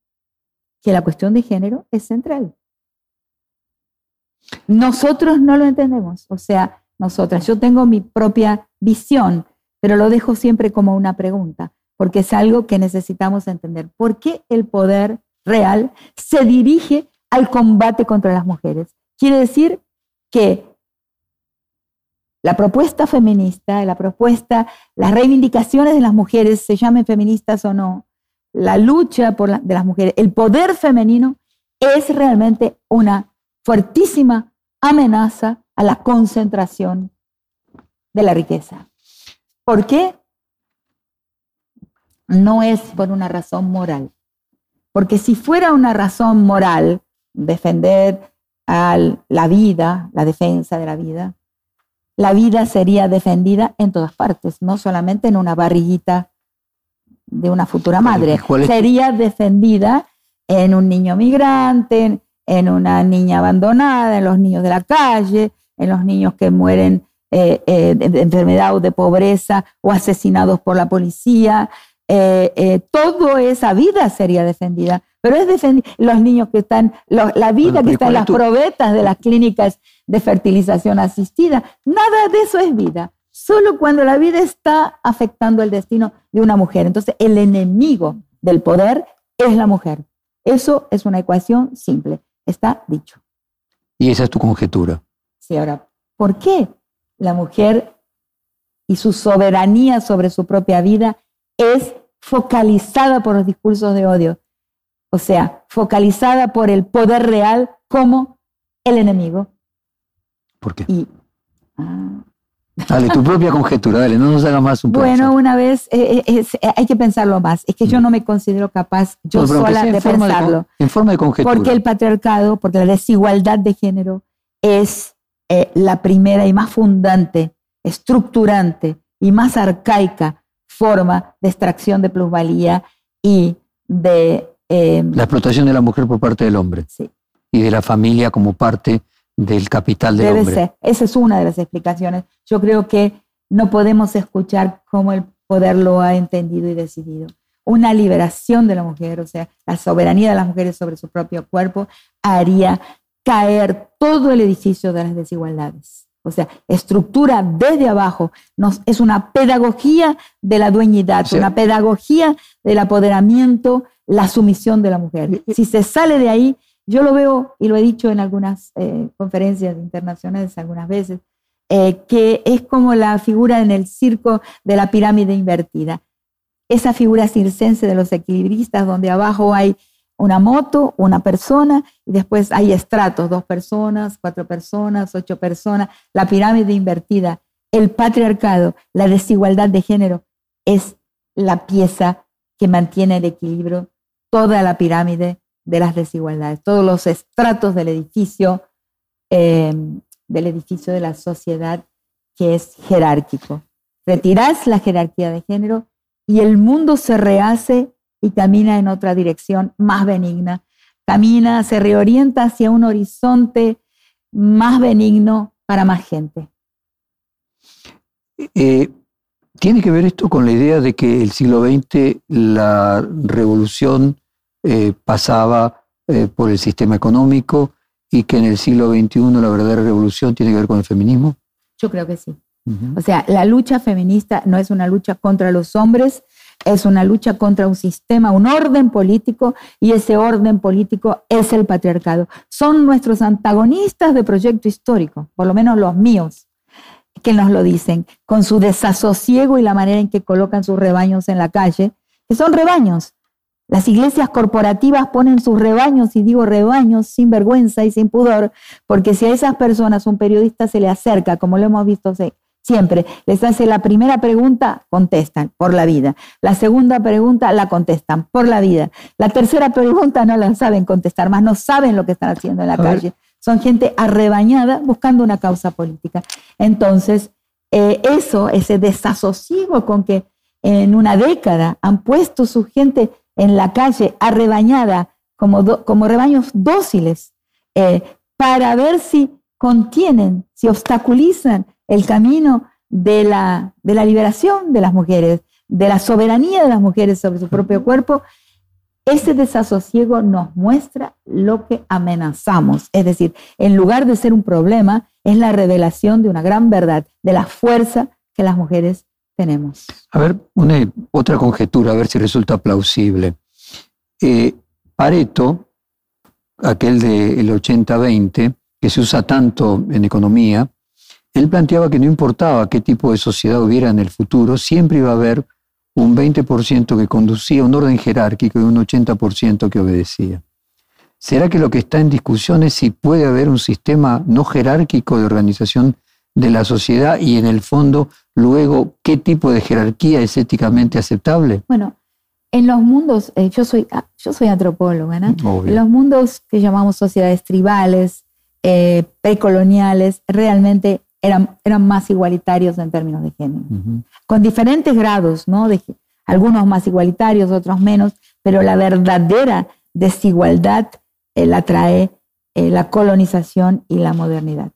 Speaker 3: que la cuestión de género es central. Nosotros no lo entendemos, o sea, nosotras, yo tengo mi propia visión, pero lo dejo siempre como una pregunta porque es algo que necesitamos entender. ¿Por qué el poder real se dirige al combate contra las mujeres? Quiere decir que la propuesta feminista, la propuesta, las reivindicaciones de las mujeres, se llamen feministas o no, la lucha por de las mujeres, el poder femenino es realmente una fuertísima amenaza a la concentración de la riqueza. ¿Por qué? no es por una razón moral. Porque si fuera una razón moral defender la vida, la defensa de la vida, la vida sería defendida en todas partes, no solamente en una barriguita de una futura madre. Sería defendida en un niño migrante, en, una niña abandonada, en los niños de la calle, en los niños que mueren eh, eh, de enfermedad o de pobreza o asesinados por la policía, eh, eh, toda esa vida sería defendida. Pero es defendida, los niños que están, la vida que está en las probetas de las clínicas de fertilización asistida, nada de eso es vida. Solo cuando la vida está afectando el destino de una mujer. Entonces, el enemigo del poder es la mujer. Eso es una ecuación simple. Está dicho.
Speaker 2: Y esa es tu conjetura.
Speaker 3: Sí, ahora, ¿por qué la mujer y su soberanía sobre su propia vida es focalizada por los discursos de odio, o sea, focalizada por el poder real como el enemigo.
Speaker 2: ¿Por qué?
Speaker 3: Ah,
Speaker 2: Dale, tu propia conjetura, dale, no nos haga más un
Speaker 3: Bueno, una vez, eh, eh, hay que pensarlo más. Es que yo mm. no me considero capaz yo sola de pensarlo.
Speaker 2: en forma de conjetura.
Speaker 3: Porque el patriarcado, porque la desigualdad de género es la primera y más fundante, estructurante y más arcaica forma de extracción de plusvalía y de...
Speaker 2: la explotación de la mujer por parte del hombre.
Speaker 3: Sí.
Speaker 2: Y de la familia como parte del capital del
Speaker 3: Debe
Speaker 2: hombre.
Speaker 3: Ser. Esa es una de las explicaciones. Yo creo que no podemos escuchar cómo el poder lo ha entendido y decidido. Una liberación de la mujer, o sea, la soberanía de las mujeres sobre su propio cuerpo, haría caer todo el edificio de las desigualdades. O sea, estructura desde abajo. Nos, es una pedagogía de la dueñidad, una pedagogía del apoderamiento, la sumisión de la mujer. Si se sale de ahí, yo lo veo, y lo he dicho en algunas eh, conferencias internacionales algunas veces, eh, que es como la figura en el circo de la pirámide invertida. Esa figura circense de los equilibristas, donde abajo hay una moto, una persona, y después hay estratos, dos personas, cuatro personas, ocho personas, la pirámide invertida, el patriarcado, la desigualdad de género, es la pieza que mantiene el equilibrio, toda la pirámide de las desigualdades, todos los estratos del edificio, em, del edificio de la sociedad que es jerárquico. Retirás la jerarquía de género y el mundo se rehace y camina en otra dirección más benigna. Camina, se reorienta hacia un horizonte más benigno para más gente.
Speaker 2: Eh, ¿Tiene que ver esto con la idea de que el siglo XX la revolución eh, pasaba eh, por el sistema económico y que en el siglo XXI la verdadera revolución tiene que ver con el feminismo?
Speaker 3: Yo creo que sí. O sea, la lucha feminista no es una lucha contra los hombres, es una lucha contra un sistema, un orden político, y ese orden político es el patriarcado. Son nuestros antagonistas de proyecto histórico, por lo menos los míos, que nos lo dicen, con su desasosiego y la manera en que colocan sus rebaños en la calle, que son rebaños, las iglesias corporativas ponen sus rebaños, y digo rebaños, sin vergüenza y sin pudor, porque si a esas personas un periodista se le acerca, como lo hemos visto siempre, les hace la primera pregunta, contestan por la vida. La segunda pregunta la contestan por la vida. La tercera pregunta no la saben contestar, más no saben lo que están haciendo en la calle. Son gente arrebañada buscando una causa política. Entonces, eh, eso, ese desasosiego con que en una década han puesto su gente en la calle, arrebañada, como, como rebaños dóciles, eh, para ver si contienen, si obstaculizan el camino de la, de la liberación de las mujeres, de la soberanía de las mujeres sobre su propio cuerpo, ese desasosiego nos muestra lo que amenazamos. Es decir, en lugar de ser un problema, es la revelación de una gran verdad, de la fuerza que las mujeres tenemos.
Speaker 2: A ver, una, otra conjetura, a ver si resulta plausible. Eh, Pareto, aquel del 80-20, que se usa tanto en economía, él planteaba que no importaba qué tipo de sociedad hubiera en el futuro, siempre iba a haber un 20% que conducía un orden jerárquico y un 80% que obedecía. ¿Será que lo que está en discusión es si puede haber un sistema no jerárquico de organización de la sociedad y en el fondo luego qué tipo de jerarquía es éticamente aceptable?
Speaker 3: Bueno, en los mundos, eh, yo, soy, ah, yo soy antropóloga, ¿no? En los mundos que llamamos sociedades tribales, eh, precoloniales, realmente eran, eran más igualitarios en términos de género, con diferentes grados, ¿no? De, algunos más igualitarios, otros menos, pero la verdadera desigualdad eh, la trae la colonización y la modernidad.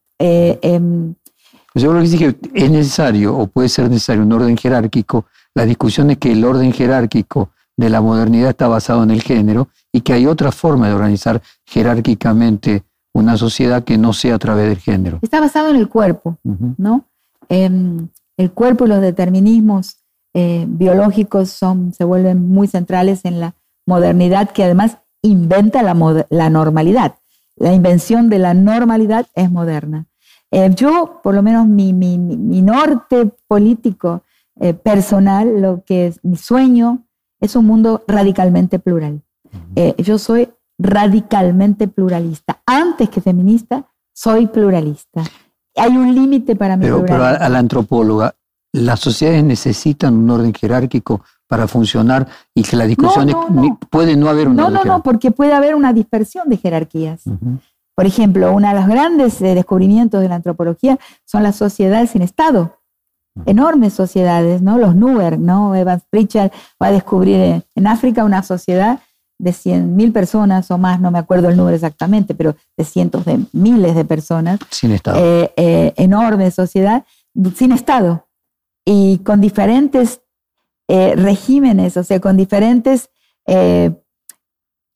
Speaker 3: Em,
Speaker 2: yo lo que que es necesario o puede ser necesario un orden jerárquico. La discusión es que el orden jerárquico de la modernidad está basado en el género y que hay otra forma de organizar jerárquicamente una sociedad que no sea a través del género.
Speaker 3: Está basado en el cuerpo, ¿no? Em, el cuerpo y los determinismos eh, biológicos son, se vuelven muy centrales en la modernidad que además inventa la, la normalidad. La invención de la normalidad es moderna. Eh, yo, por lo menos mi, mi, mi norte político eh, personal, lo que es mi sueño, es un mundo radicalmente plural. Eh, yo soy radicalmente pluralista. Antes que feminista, soy pluralista. hay un límite para mi
Speaker 2: Pero, pero a, la antropóloga, ¿las sociedades necesitan un orden jerárquico para funcionar y que las discusiones
Speaker 3: no, no.
Speaker 2: ni- puede no haber un
Speaker 3: No, no, no, porque puede haber una dispersión de jerarquías. Por ejemplo, uno de los grandes eh, descubrimientos de la antropología son las sociedades sin Estado. Enormes sociedades, ¿no? Los Nuer, ¿no? Evans Pritchard va a descubrir en, en África una sociedad de 100.000 personas o más, no me acuerdo el número exactamente, pero de cientos de miles de personas,
Speaker 2: Sin Estado.
Speaker 3: eh, eh, enorme sociedad, sin Estado y con diferentes eh, regímenes, o sea, con diferentes eh,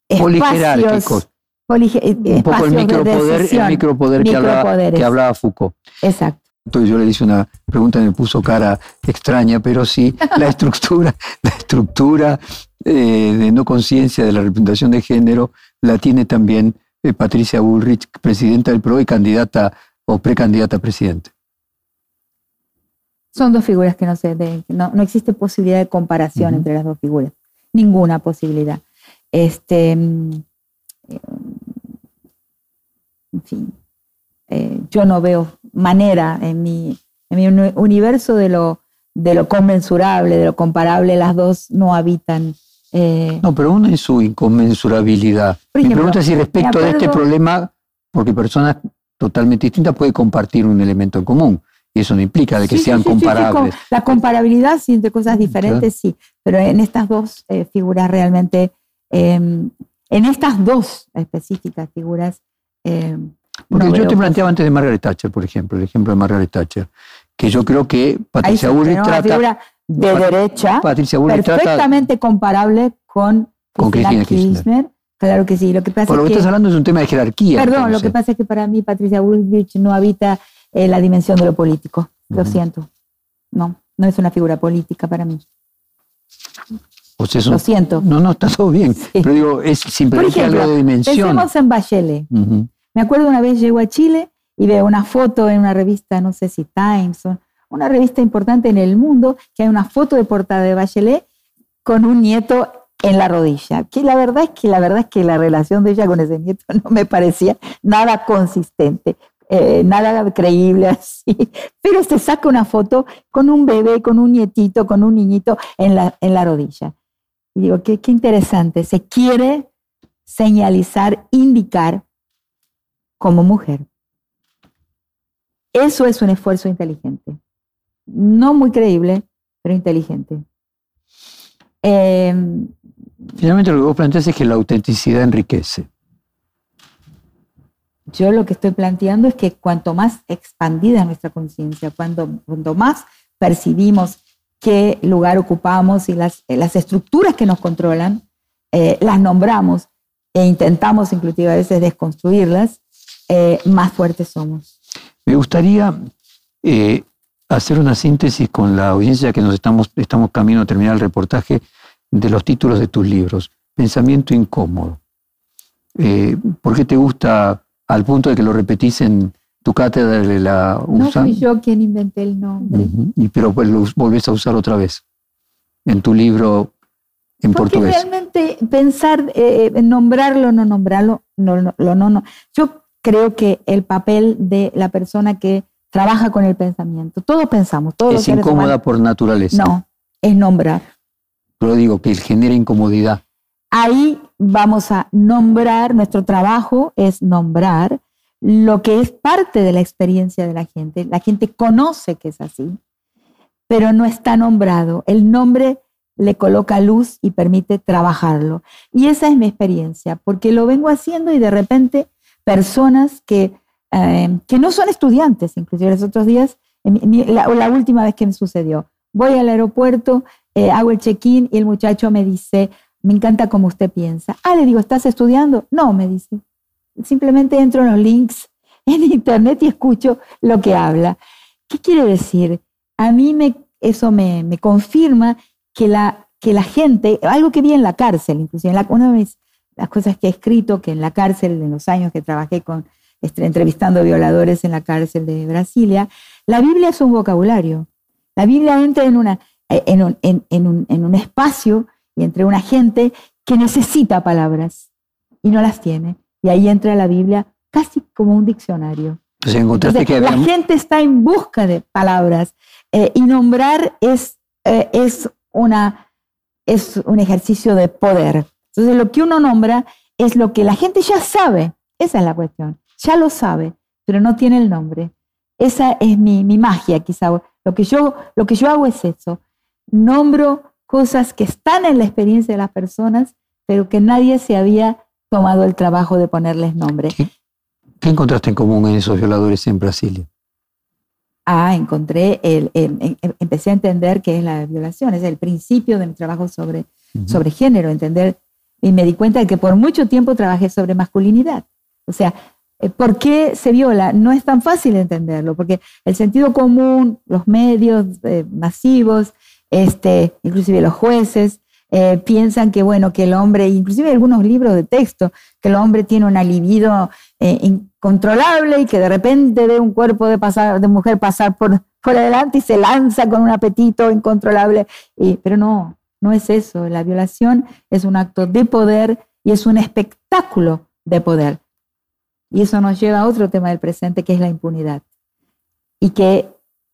Speaker 3: espacios, eh,
Speaker 2: un poco el
Speaker 3: de
Speaker 2: micropoder, el micropoder que hablaba, que hablaba Foucault.
Speaker 3: Exacto.
Speaker 2: Entonces yo le hice una pregunta y me puso cara extraña, pero sí, la estructura, la estructura eh, de no conciencia de la representación de género la tiene también eh, Patricia Bullrich, presidenta del PRO y candidata o precandidata a presidente.
Speaker 3: Son dos figuras que no de- no, no existe posibilidad de comparación entre las dos figuras. Ninguna posibilidad. Este, mm, eh, en fin, eh, yo no veo manera en mi, en mi uni- universo de lo, de lo conmensurable, de lo comparable, las dos no habitan. eh,
Speaker 2: No, pero uno en su inconmensurabilidad.
Speaker 3: Por ejemplo,
Speaker 2: pregunta es si respecto
Speaker 3: me
Speaker 2: de este
Speaker 3: acuerdo-
Speaker 2: problema, porque personas totalmente distintas pueden compartir un elemento en común, y eso no implica de que
Speaker 3: Sí, sí,
Speaker 2: sean
Speaker 3: sí, sí, sí,
Speaker 2: comparables.
Speaker 3: con- la comparabilidad sí, entre cosas diferentes, sí, pero en estas dos eh, figuras realmente, eh, en estas dos específicas figuras, eh,
Speaker 2: Porque
Speaker 3: no
Speaker 2: yo te planteaba antes de Margaret Thatcher, por ejemplo, el ejemplo de Margaret Thatcher, que yo creo que Patricia Bullrich
Speaker 3: ve una
Speaker 2: trata,
Speaker 3: figura de
Speaker 2: Pat-
Speaker 3: derecha
Speaker 2: Patricia Bullrich trata,
Speaker 3: perfectamente comparable con,
Speaker 2: Con
Speaker 3: Cristina
Speaker 2: Kirchner.
Speaker 3: Kirchner. Claro que sí. Lo que pasa
Speaker 2: por lo
Speaker 3: es que,
Speaker 2: estás hablando es un tema de jerarquía.
Speaker 3: perdón, lo que pasa es que para mí Patricia Bullrich no habita eh, la dimensión de lo político. Lo siento. No, no es una figura política para mí.
Speaker 2: O sea, es un-
Speaker 3: Lo siento.
Speaker 2: No, no, está todo bien, pero digo, es
Speaker 3: Por
Speaker 2: simplemente
Speaker 3: ejemplo,
Speaker 2: algo de dimensión.
Speaker 3: pensemos en Bachelet.
Speaker 2: Ujú.
Speaker 3: Me acuerdo una vez llego a Chile y veo una foto en una revista, no sé si Times, o una revista importante en el mundo, que hay una foto de portada de Bachelet con un nieto en la rodilla. Que la verdad es que la verdad es que la relación de ella con ese nieto no me parecía nada consistente. eh, nada creíble así, pero se saca una foto con un bebé, con un nietito, con un niñito en la, en la rodilla. Y digo, qué, qué interesante, se quiere señalizar, indicar como mujer. Eso es un esfuerzo inteligente. No muy creíble, pero inteligente. Eh,
Speaker 2: Finalmente lo que vos planteas es que la autenticidad enriquece.
Speaker 3: yo lo que estoy planteando es que cuanto más expandida es nuestra conciencia, cuando, cuanto más percibimos qué lugar ocupamos y las, eh, las estructuras que nos controlan, eh, las nombramos e intentamos inclusive a veces desconstruirlas, eh, más fuertes somos.
Speaker 2: Me gustaría hacer una síntesis con la audiencia que nos estamos, estamos camino a terminar el reportaje de los títulos de tus libros. Pensamiento incómodo. ¿Por qué te gusta al punto de que lo repetís en tu cátedra la
Speaker 3: No
Speaker 2: USAM?
Speaker 3: fui yo quien inventé el nombre.
Speaker 2: Y, pero pues lo volvés a usar otra vez en tu libro en
Speaker 3: Porque
Speaker 2: portugués.
Speaker 3: realmente pensar, eh, en nombrarlo, no nombrarlo, no, no, lo no, no. Yo creo que el papel de la persona que trabaja con el pensamiento, todos pensamos, todos
Speaker 2: Es incómoda
Speaker 3: humanos.
Speaker 2: por naturaleza.
Speaker 3: No, es nombrar.
Speaker 2: Pero digo que genera incomodidad.
Speaker 3: Ahí vamos a nombrar, nuestro trabajo es nombrar lo que es parte de la experiencia de la gente. La gente conoce que es así, pero no está nombrado. El nombre le coloca luz y permite trabajarlo. Y esa es mi experiencia, porque lo vengo haciendo y de repente personas que, eh, que no son estudiantes, inclusive los otros días, la, la última vez que me sucedió, voy al aeropuerto, eh, hago el check-in y el muchacho me dice, me encanta como usted piensa. Ah, le digo, ¿estás estudiando? No, me dice. Simplemente entro en los links en internet y escucho lo que habla. ¿Qué quiere decir? A mí me, eso me, confirma que la, gente, algo que vi en la cárcel, inclusive una de mis- las cosas que he escrito, que en la cárcel, en los años que trabajé con, este, entrevistando violadores en la cárcel de Brasilia, la Biblia es un vocabulario. La Biblia entra en un espacio y entre una gente que necesita palabras y no las tiene. Y ahí entra la Biblia casi como un diccionario.
Speaker 2: Entonces, que
Speaker 3: la gente está en busca de palabras eh, y nombrar es, eh, es, una, es un ejercicio de poder. Entonces lo que uno nombra es lo que la gente ya sabe. Esa es la cuestión. Ya lo sabe, pero no tiene el nombre. Esa es mi, mi magia, quizá. Lo que, yo, lo que yo hago es eso. Nombro cosas que están en la experiencia de las personas, pero que nadie se había tomado el trabajo de ponerles nombre.
Speaker 2: ¿Qué encontraste en común en esos violadores en Brasilia?
Speaker 3: Ah, encontré, el, empecé a entender qué es la violación, es el principio de mi trabajo sobre, sobre género, entender, y me di cuenta de que por mucho tiempo trabajé sobre masculinidad. O sea, eh, ¿por qué se viola? No es tan fácil entenderlo, porque el sentido común, los medios eh, masivos, este, inclusive los jueces, eh, piensan que, bueno, que el hombre, inclusive algunos libros de texto, que el hombre tiene una libido eh, incontrolable y que de repente ve un cuerpo de, mujer pasar por, por adelante y se lanza con un apetito incontrolable. Pero no, no es eso. La violación es un acto de poder y es un espectáculo de poder. Y eso nos lleva a otro tema del presente, que es la impunidad. Y que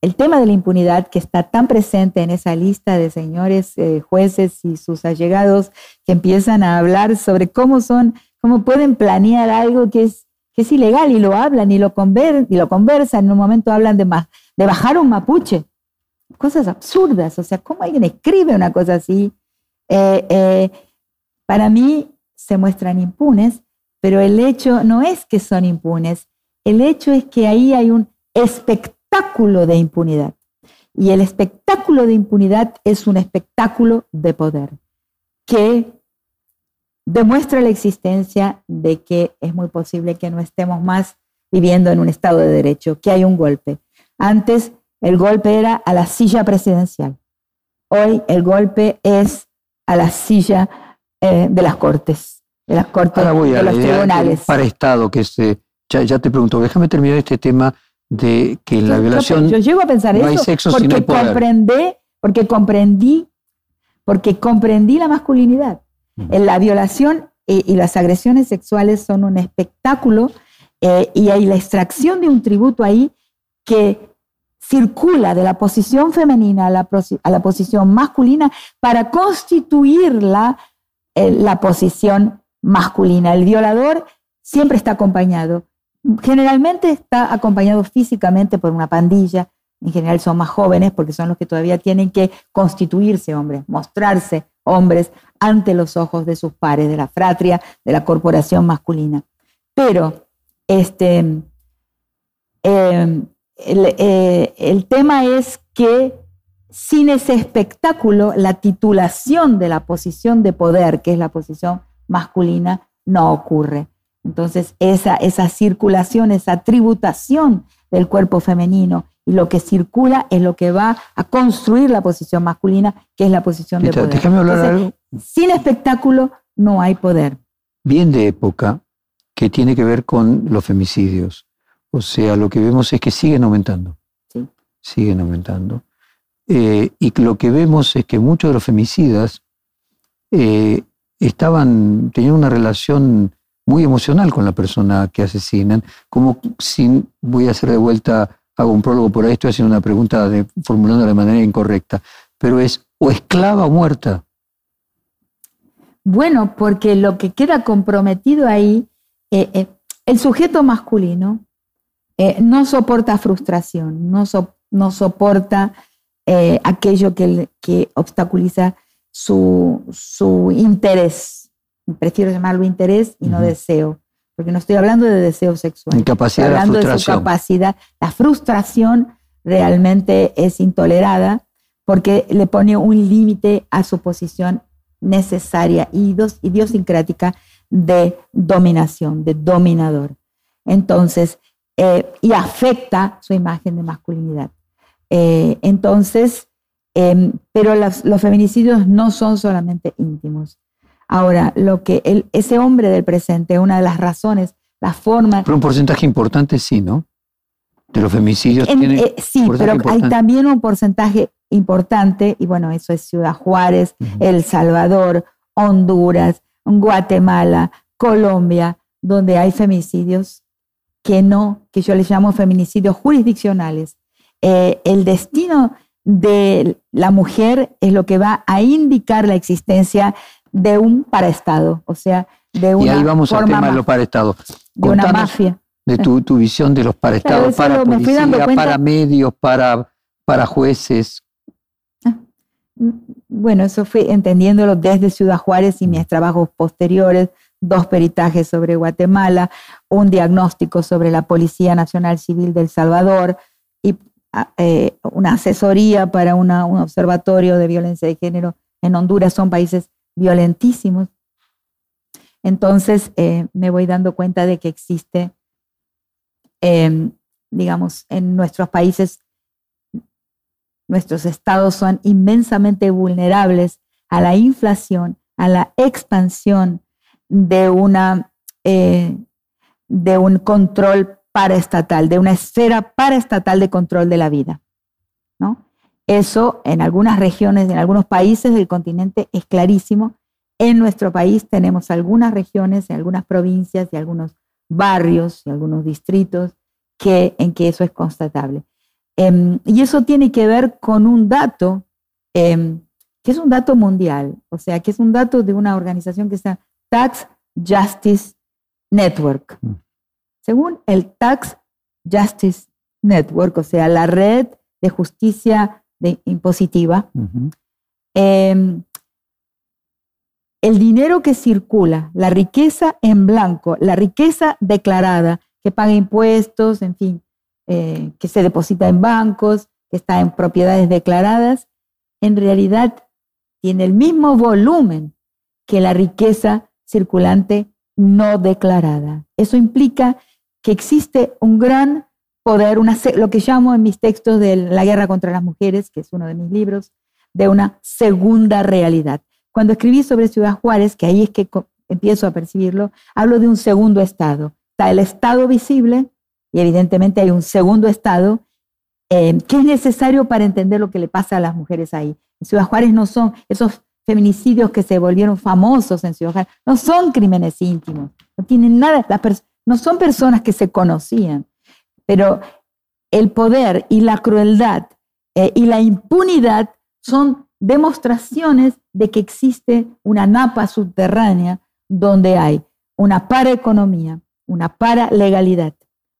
Speaker 3: el tema de la impunidad que está tan presente en esa lista de señores eh, jueces y sus allegados que empiezan a hablar sobre cómo son, cómo pueden planear algo que es, ilegal y lo hablan y lo, y lo conversan, en un momento hablan de, de bajar un mapuche, cosas absurdas, o sea, ¿cómo alguien escribe una cosa así? Eh, eh, para mí se muestran impunes, pero el hecho no es que son impunes, el hecho es que ahí hay un espectáculo espectáculo de impunidad. Y el espectáculo de impunidad es un espectáculo de poder que demuestra la existencia de que es muy posible que no estemos más viviendo en un Estado de Derecho, que hay un golpe. Antes el golpe era a la silla presidencial. Hoy el golpe es a la silla eh, de las cortes, de las cortes, de los tribunales.
Speaker 2: Para Estado, que se, ya, ya te pregunto, déjame terminar este tema de que la violación.
Speaker 3: Yo, llego a pensar eso porque comprendí, porque comprendí, porque comprendí la masculinidad. en La violación y, las agresiones sexuales son un espectáculo eh, y hay la extracción de un tributo ahí que circula de la posición femenina a la, a la posición masculina para constituir la, eh, la posición masculina. El violador siempre está acompañado Generalmente está acompañado físicamente por una pandilla, en general son más jóvenes porque son los que todavía tienen que constituirse hombres, mostrarse hombres ante los ojos de sus pares, de la fratria, de la corporación masculina. Pero este, el, eh, el tema es que sin ese espectáculo, la titulación de la posición de poder, que es la posición masculina, no ocurre. Entonces, esa, esa circulación, esa tributación del cuerpo femenino y lo que circula es lo que va a construir la posición masculina, que es la posición de poder.
Speaker 2: Déjame hablar algo.
Speaker 3: Sin espectáculo no hay poder.
Speaker 2: Bien de época que tiene que ver con los femicidios. O sea, lo que vemos es que siguen aumentando. Sí. Siguen aumentando. Eh, y lo que vemos es que muchos de los femicidas eh, estaban, tenían una relación muy emocional con la persona que asesinan, como si voy a hacer de vuelta, hago un prólogo por ahí, estoy haciendo una pregunta de, formulando de manera incorrecta, pero es o esclava o muerta.
Speaker 3: Bueno, porque lo que queda comprometido ahí, eh, eh, el sujeto masculino eh, no soporta frustración, no, no soporta aquello que, que obstaculiza su, su interés prefiero llamarlo interés y no deseo, porque no estoy hablando de deseo sexual.
Speaker 2: Incapacidad
Speaker 3: estoy hablando de, su capacidad. La frustración realmente es intolerada porque le pone un límite a su posición necesaria y idiosincrática de dominación, de dominador. Entonces, eh, y afecta su imagen de masculinidad. Eh, entonces, em, pero los feminicidios no son solamente íntimos. Ahora, lo que ese hombre del presente, una de las razones, la forma...
Speaker 2: Pero un porcentaje importante sí, ¿no? De los femicidios.
Speaker 3: Eh, sí, pero hay también un porcentaje importante, y bueno, eso es Ciudad Juárez, El Salvador, Honduras, Guatemala, Colombia, donde hay femicidios que no, que yo les llamo feminicidios jurisdiccionales. Eh, el destino de la mujer es lo que va a indicar la existencia de un paraestado, o sea, de una
Speaker 2: Y ahí vamos al tema de los paraestados.
Speaker 3: de una mafia.
Speaker 2: De tu, tu visión de los paraestados, para policía, para medios, para, para jueces.
Speaker 3: Bueno, eso fue entendiéndolo desde Ciudad Juárez y mis trabajos posteriores, dos peritajes sobre Guatemala, un diagnóstico sobre la Policía Nacional Civil del Salvador y ah, eh, una asesoría para una- un observatorio de violencia de género en Honduras. Son países violentísimos. Entonces eh, me voy dando cuenta de que existe, em, digamos, en nuestros países nuestros estados son inmensamente vulnerables a la inflación, a la expansión de, una, eh, de un control paraestatal, de una esfera paraestatal de control de la vida. ¿no? Eso en algunas regiones, en algunos países del continente es clarísimo. En nuestro país tenemos algunas regiones, en algunas provincias y algunos barrios y algunos distritos que, en que eso es constatable. Em, y eso tiene que ver con un dato em, que es un dato mundial, o sea, que es un dato de una organización que se llama Tax Justice Network.
Speaker 2: Mm.
Speaker 3: Según el Tax Justice Network, o sea, la red de justicia de- impositiva, em, el dinero que circula, la riqueza en blanco, la riqueza declarada, que paga impuestos, en fin, eh, que se deposita en bancos, que está en propiedades declaradas, en realidad tiene el mismo volumen que la riqueza circulante no declarada. Eso implica que existe un gran poder, una, lo que llamo en mis textos de la guerra contra las mujeres, que es uno de mis libros, de una segunda realidad. Cuando escribí sobre Ciudad Juárez, que ahí es que empiezo a percibirlo, hablo de un segundo estado. Está el estado visible y evidentemente hay un segundo estado eh, que es necesario para entender lo que le pasa a las mujeres ahí. En Ciudad Juárez no son esos feminicidios que se volvieron famosos en Ciudad Juárez, no son crímenes íntimos, no tienen nada, las no son personas que se conocían, pero el poder y la crueldad eh, y la impunidad son demostraciones de que existe una napa subterránea donde hay una paraeconomía, una paralegalidad,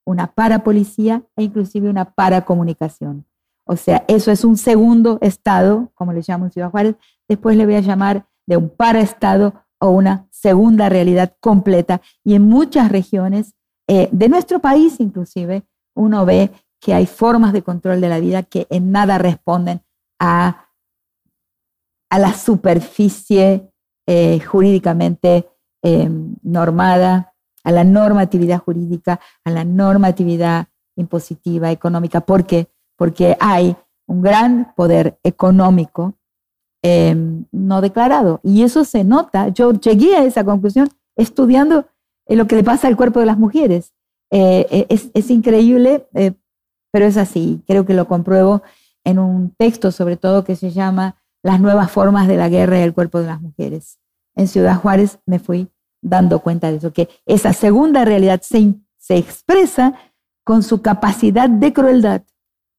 Speaker 3: una parapolicía e inclusive una paracomunicación. O sea, eso es un segundo estado, como le llamo en Ciudad Juárez, después le voy a llamar de un paraestado o una segunda realidad completa. Y en muchas regiones eh, de nuestro país inclusive, uno ve que hay formas de control de la vida que en nada responden a, a la superficie eh, jurídicamente eh, normada, a la normatividad jurídica, a la normatividad impositiva, económica. ¿Por qué? Porque hay un gran poder económico eh, no declarado. Y eso se nota. Yo llegué a esa conclusión estudiando lo que le pasa al cuerpo de las mujeres. Eh, es, es, increíble, eh, pero es así. Creo que lo compruebo en un texto, sobre todo, que se llama Las nuevas formas de la guerra y el cuerpo de las mujeres. En Ciudad Juárez me fui dando cuenta de eso, que esa segunda realidad se, se expresa con su capacidad de crueldad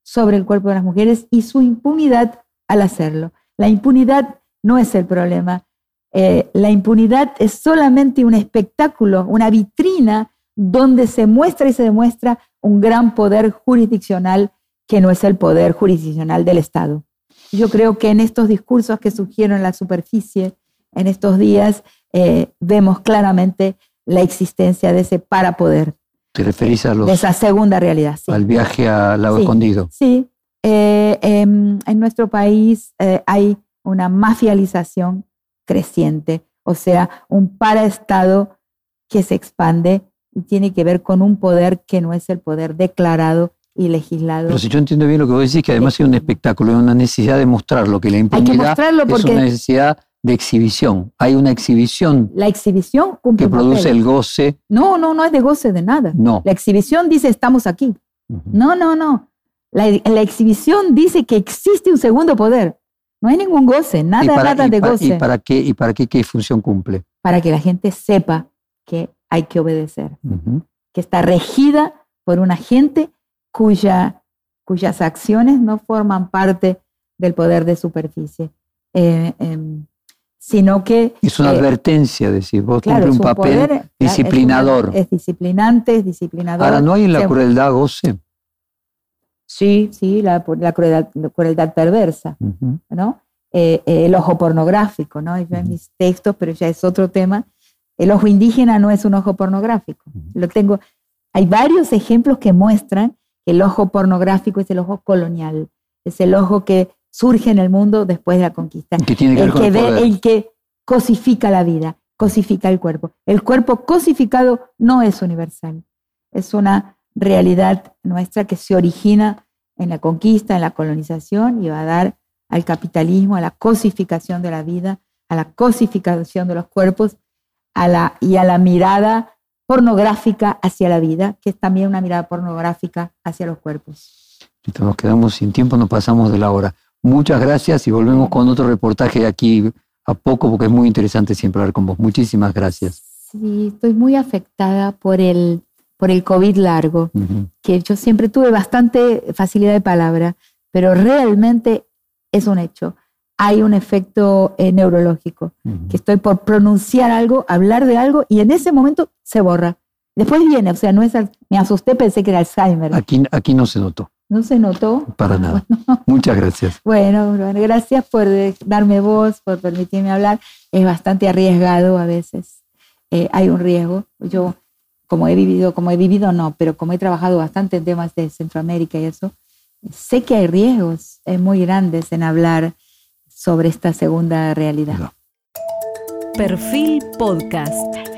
Speaker 3: sobre el cuerpo de las mujeres y su impunidad al hacerlo. La impunidad no es el problema. Eh, la impunidad es solamente un espectáculo, una vitrina donde se muestra y se demuestra un gran poder jurisdiccional que no es el poder jurisdiccional del Estado. Yo creo que en estos discursos que surgieron en la superficie en estos días eh, vemos claramente la existencia de ese parapoder.
Speaker 2: ¿Te referís a los,
Speaker 3: de esa segunda realidad? Sí.
Speaker 2: al viaje a Lago
Speaker 3: Sí.
Speaker 2: Escondido?
Speaker 3: Sí, eh, em, en nuestro país eh, hay una mafialización creciente, o sea, un paraestado que se expande y tiene que ver con un poder que no es el poder declarado y legislado.
Speaker 2: Pero si yo entiendo bien lo que vos decís, que además hay un espectáculo, hay una necesidad de mostrarlo, que la
Speaker 3: Hay que
Speaker 2: impunidad
Speaker 3: mostrarlo
Speaker 2: es
Speaker 3: porque
Speaker 2: una necesidad de exhibición. Hay una exhibición
Speaker 3: la exhibición cumple
Speaker 2: que produce
Speaker 3: papel.
Speaker 2: el goce.
Speaker 3: No, no, no es de goce de nada.
Speaker 2: No.
Speaker 3: La exhibición dice estamos aquí. No, no, no. La, la exhibición dice que existe un segundo poder. No hay ningún goce,
Speaker 2: ¿Y
Speaker 3: nada,
Speaker 2: para,
Speaker 3: nada de goce.
Speaker 2: ¿Y para qué? ¿Y para qué, qué función cumple?
Speaker 3: para que la gente sepa que hay que obedecer, que está regida por una gente cuya, cuyas acciones no forman parte del poder de superficie, eh, em, sino que...
Speaker 2: Es una
Speaker 3: eh,
Speaker 2: advertencia, decir, vos
Speaker 3: claro,
Speaker 2: cumple un papel
Speaker 3: poder, es
Speaker 2: disciplinador.
Speaker 3: Es, disciplinante, es disciplinador.
Speaker 2: Ahora, ¿no hay en la crueldad goce?
Speaker 3: Sí, sí, la, la crueldad, la crueldad perversa. ¿no? Eh, eh, el ojo pornográfico, ¿no? Yo en mis textos, pero ya es otro tema. El ojo indígena no es un ojo pornográfico. Lo tengo. Hay varios ejemplos que muestran que el ojo pornográfico es el ojo colonial, es el ojo que surge en el mundo después de la conquista.
Speaker 2: Que tiene que ver
Speaker 3: El que ve, el que cosifica la vida, cosifica el cuerpo. El cuerpo cosificado no es universal, es una realidad nuestra que se origina en la conquista, en la colonización y va a dar al capitalismo, a la cosificación de la vida, a la cosificación de los cuerpos a la, y a la mirada pornográfica hacia la vida, que es también una mirada pornográfica hacia los cuerpos.
Speaker 2: Nos quedamos sin tiempo, nos pasamos de la hora. Muchas gracias y volvemos con otro reportaje aquí a poco porque es muy interesante siempre hablar con vos. Muchísimas gracias.
Speaker 3: Sí, estoy muy afectada por el, por el COVID largo,
Speaker 2: Ujú.
Speaker 3: que yo siempre tuve bastante facilidad de palabra, pero realmente es un hecho. Hay un efecto eh, neurológico,
Speaker 2: Ujú.
Speaker 3: que estoy por pronunciar algo, hablar de algo, y en ese momento se borra. Después viene, o sea, no es, me asusté, pensé que era Alzheimer.
Speaker 2: Aquí, aquí no se notó,
Speaker 3: No se notó.
Speaker 2: para nada.
Speaker 3: bueno.
Speaker 2: Muchas gracias.
Speaker 3: Bueno, gracias por darme voz, por permitirme hablar. Es bastante arriesgado a veces. Eh, hay un riesgo. Yo, como he vivido, como he vivido no, pero como he trabajado bastante en temas de Centroamérica y eso, sé que hay riesgos eh, muy grandes en hablar sobre esta segunda realidad.
Speaker 1: Perfil Podcast.